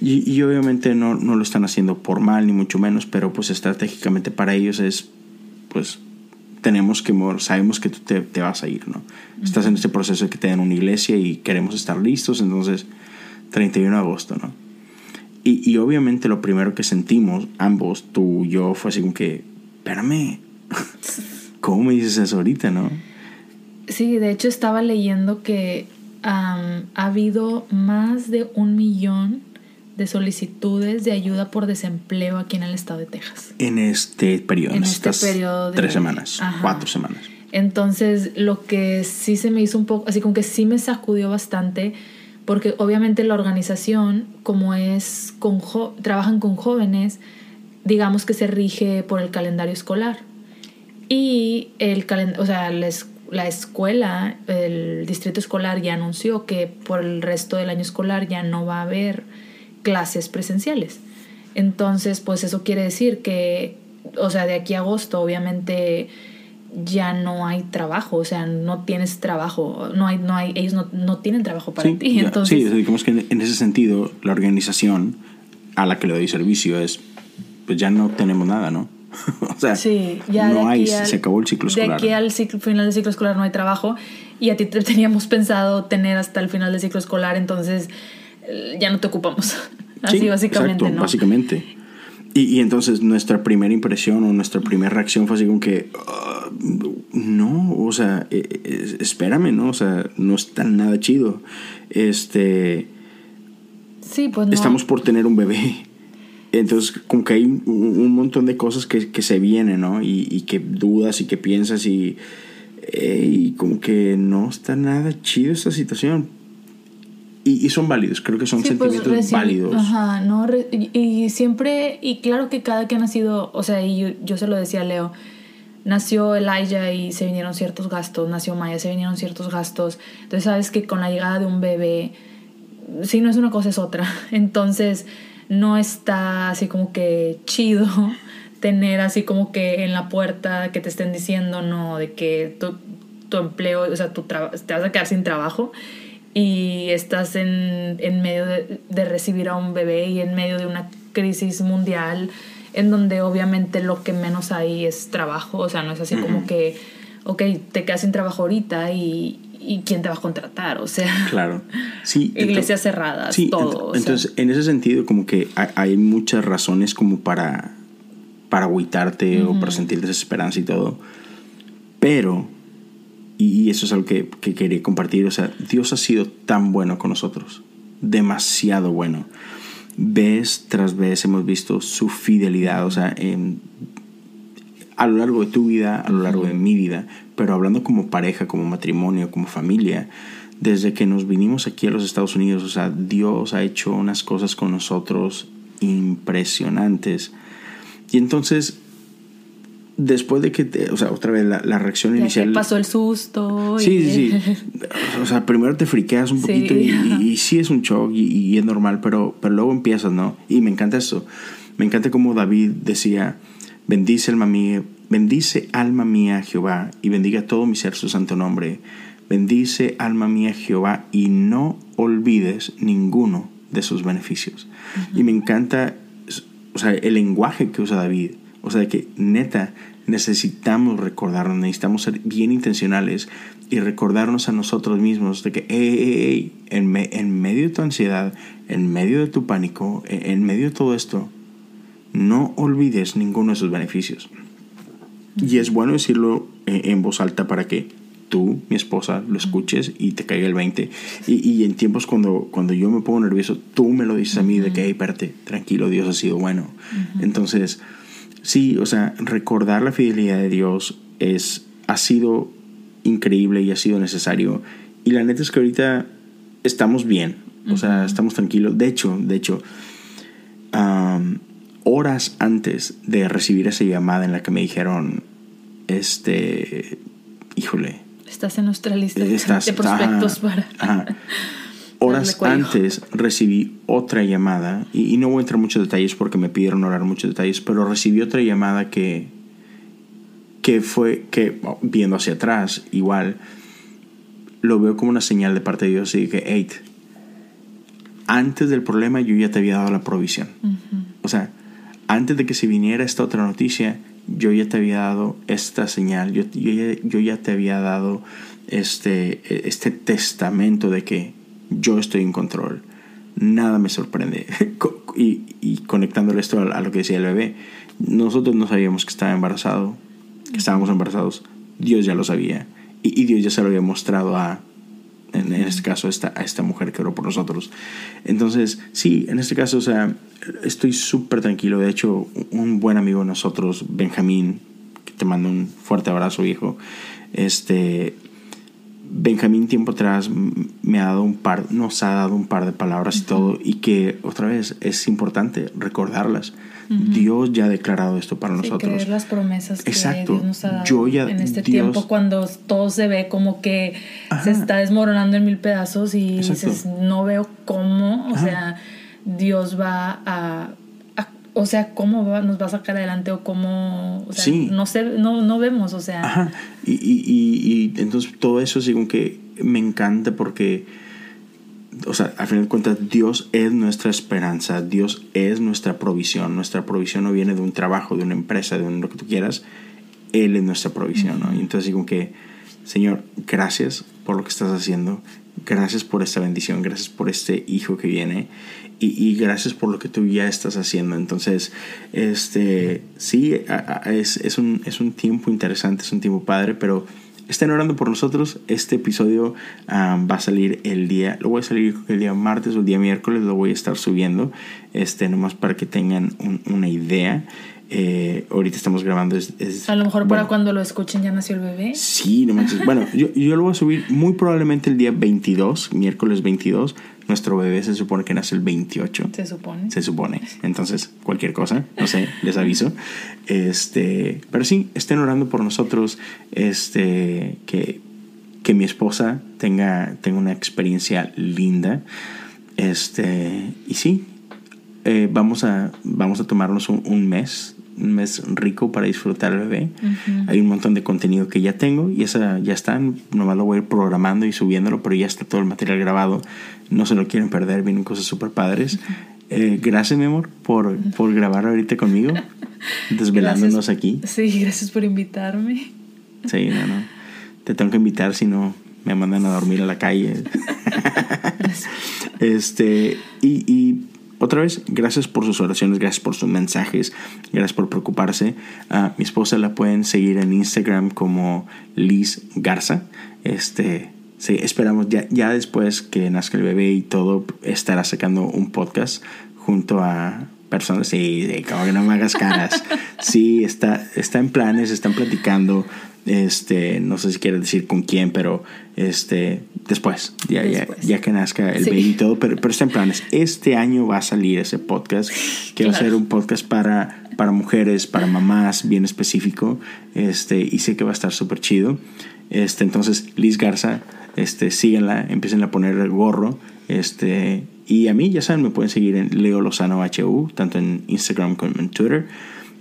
Y, y, obviamente no, no lo están haciendo por mal, ni mucho menos, pero pues estratégicamente para ellos es, pues, tenemos que sabemos que tú te, vas a ir, ¿no? Estás en este proceso de que te den una iglesia y queremos estar listos, entonces 31 de agosto, ¿no? Y, y obviamente lo primero que sentimos, ambos, tú y yo, fue así como que, espérame, ¿cómo me dices eso ahorita, no? Sí, de hecho estaba leyendo que ha habido más de un millón de solicitudes de ayuda por desempleo aquí en el estado de Texas. En este periodo, en este periodo de... tres semanas, cuatro semanas. Entonces, lo que sí se me hizo un poco, así como que sí me sacudió bastante, porque obviamente la organización, como es con trabajan con jóvenes, digamos que se rige por el calendario escolar. Y el o sea, la escuela, el distrito escolar ya anunció que por el resto del año escolar ya no va a haber clases presenciales. Entonces, pues eso quiere decir que, o sea, de aquí a agosto, obviamente ya no hay trabajo, o sea, no tienes trabajo, no hay, no hay, ellos no, no tienen trabajo para ti. Entonces, sí, digamos que en, ese sentido, la organización a la que le doy servicio es, pues ya no tenemos nada, ¿no? o sea, ya no hay, se acabó el ciclo escolar. De aquí al final del ciclo escolar no hay trabajo y a ti te teníamos pensado tener hasta el final del ciclo escolar, entonces ya no te ocupamos. Así básicamente, exacto, Básicamente. Y, y, entonces nuestra primera impresión o nuestra primera reacción fue así como que, ah, no, o sea, eh, eh, espérame, ¿no? O sea, no está nada chido. Este... Sí, pues no. Estamos por tener un bebé. Entonces, como que hay un montón de cosas que, que se vienen, ¿no? Y, y, que dudas y que piensas y, eh, y como que no está nada chido esta situación y, son válidos, creo que son pues, sentimientos válidos. Ajá, no, y, siempre, y claro que cada que ha nacido, o sea, y yo, se lo decía a Leo, nació Elijah y se vinieron ciertos gastos, nació Maya, se vinieron ciertos gastos. Entonces sabes que con la llegada de un bebé, si no es una cosa es otra. Entonces no está así como que chido tener así como que en la puerta que te estén diciendo, no, de que tu, tu empleo, o sea, tu te vas a quedar sin trabajo y estás en, en medio de, de, recibir a un bebé y en medio de una crisis mundial en donde obviamente lo que menos hay es trabajo, o sea, no es así como que, ok, te quedas sin trabajo ahorita y, y quién te va a contratar, o sea, claro, sí, iglesias cerradas, todo. entonces, en ese sentido, como que hay, muchas razones como para, para agüitarte o para sentir desesperanza y todo, pero y eso es algo que, que, quería compartir. O sea, Dios ha sido tan bueno con nosotros. Demasiado bueno. Vez tras vez hemos visto su fidelidad. O sea, a lo largo de tu vida, a lo largo de mi vida. Pero hablando como pareja, como matrimonio, como familia. Desde que nos vinimos aquí a los Estados Unidos, o sea, Dios ha hecho unas cosas con nosotros impresionantes. Y entonces después de que, te, o sea, otra vez la, la reacción inicial. pasó el susto. Sí, sí, sí. O sea, primero te friqueas un poquito y, y, sí es un shock y, y, es normal, pero, pero luego empiezas, ¿no? Y me encanta eso. Me encanta como David decía, bendice alma mía, bendice alma mía Jehová y bendiga todo mi ser su santo nombre. Bendice alma mía Jehová y no olvides ninguno de sus beneficios. Y me encanta, o sea, el lenguaje que usa David o sea, que neta necesitamos recordarnos, necesitamos ser bien intencionales y recordarnos a nosotros mismos de que, hey, en, en medio de tu ansiedad, en medio de tu pánico, e, en medio de todo esto, no olvides ninguno de sus beneficios. Y es bueno decirlo en voz alta para que tú, mi esposa, lo escuches y te caiga el 20. Y, y en tiempos cuando, cuando yo me pongo nervioso, tú me lo dices a mí de que, hey, espérate, tranquilo, Dios ha sido bueno. Entonces, sí, o sea, recordar la fidelidad de Dios es, ha sido increíble y ha sido necesario. Y la neta es que ahorita estamos bien, o sea, estamos tranquilos. De hecho, de hecho, horas antes de recibir esa llamada en la que me dijeron, este, híjole, Estás en nuestra lista de prospectos para... Horas antes recibí otra llamada, y, no voy a entrar en muchos detalles porque me pidieron hablar muchos detalles, pero recibí otra llamada que, que fue, que viendo hacia atrás, igual, lo veo como una señal de parte de Dios y dije, hey, antes del problema yo ya te había dado la provisión. O sea, antes de que se viniera esta otra noticia, yo ya te había dado esta señal, yo, yo, ya, te había dado este, este testamento de que yo estoy en control. Nada me sorprende. y, y conectándole esto a, lo que decía el bebé, nosotros no sabíamos que estaba embarazado, que estábamos embarazados. Dios ya lo sabía. Y, Dios ya se lo había mostrado a, en, este caso, esta, a esta mujer que oró por nosotros. Entonces, sí, en este caso, o sea, estoy súper tranquilo. De hecho, un buen amigo de nosotros, Benjamín, que te mando un fuerte abrazo, viejo. Este, Benjamín tiempo atrás me ha dado un par, nos ha dado un par de palabras y todo, y que otra vez es importante recordarlas. Dios ya ha declarado esto para nosotros. Creer las promesas que Dios nos ha dado en este tiempo cuando todo se ve como que se está desmoronando en mil pedazos y dices, no veo cómo, o sea, Dios va a, o sea, cómo nos va a sacar adelante o cómo, o sea, no, sé, no, no vemos, o sea. Ajá. Y, y, y, entonces todo eso sí como que me encanta porque, o sea, al final de cuentas, Dios es nuestra esperanza, Dios es nuestra provisión. Nuestra provisión no viene de un trabajo, de una empresa, de un, lo que tú quieras. Él es nuestra provisión, ¿no? Y entonces digo que, Señor, gracias por lo que estás haciendo. Gracias por esta bendición, gracias por este hijo que viene y, gracias por lo que tú ya estás haciendo. Entonces, este, sí, es, es, un, es un tiempo interesante, es un tiempo padre, pero estén orando por nosotros. Este episodio va a salir el día, lo voy a salir el día martes o el día miércoles, lo voy a estar subiendo, este, nomás para que tengan una idea. Eh, ahorita estamos grabando. Es, a lo mejor para cuando lo escuchen ya nació el bebé. Sí, no manches. bueno, yo, yo, lo voy a subir muy probablemente el día 22, miércoles 22. Nuestro bebé se supone que nace el 28. Se supone. Se supone. Entonces, cualquier cosa, no sé, les aviso. Este, pero sí, estén orando por nosotros. Este, que, que mi esposa tenga, tenga una experiencia linda. Este, y sí, eh, vamos, a, vamos a tomarnos un mes un mes rico para disfrutar al bebé. Hay un montón de contenido que ya tengo y esa ya está. Nomás lo voy a ir programando y subiéndolo, pero ya está todo el material grabado. No se lo quieren perder, vienen cosas súper padres. Eh, gracias, mi amor, por, por grabar ahorita conmigo, desvelándonos aquí. Sí, gracias por invitarme. Sí, no, no. Te tengo que invitar si no me mandan a dormir a la calle. este, y, y otra vez, gracias por sus oraciones, gracias por sus mensajes, gracias por preocuparse. A mi esposa la pueden seguir en Instagram como Liz Garza. Este, sí, esperamos ya, ya después que nazca el bebé y todo, estará sacando un podcast junto a personas. Sí, como que no me hagas caras. Sí, está, está en planes, están platicando. Este, no sé si quieres decir con quién, pero este, después, ya, Ya, ya que nazca el baby y todo, pero, pero está en planes. Este año va a salir ese podcast, que va a ser un podcast para, para mujeres, para mamás, bien específico, este, y sé que va a estar súper chido. Este, entonces, Liz Garza, este, síguenla, empiecen a poner el gorro, este, y a mí, ya saben, me pueden seguir en Leo Lozano HU, tanto en Instagram como en Twitter.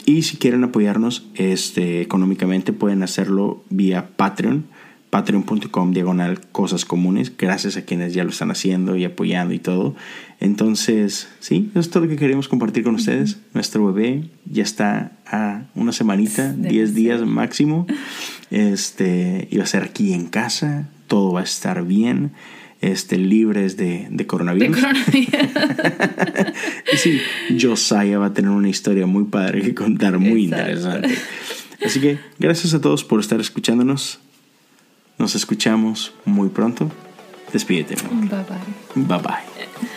Y si quieren apoyarnos este, económicamente, pueden hacerlo vía Patreon, patreon.com diagonal cosas comunes, gracias a quienes ya lo están haciendo y apoyando y todo. Entonces, sí, eso es todo lo que queremos compartir con ustedes. Nuestro bebé ya está a una semanita, 10 días máximo. Este, iba a ser aquí en casa, todo va a estar bien este, libres de, de coronavirus. y sí, Josiah va a tener una historia muy padre que contar, muy interesante. Así que gracias a todos por estar escuchándonos. Nos escuchamos muy pronto. Despídete. Bye bye. Bye bye.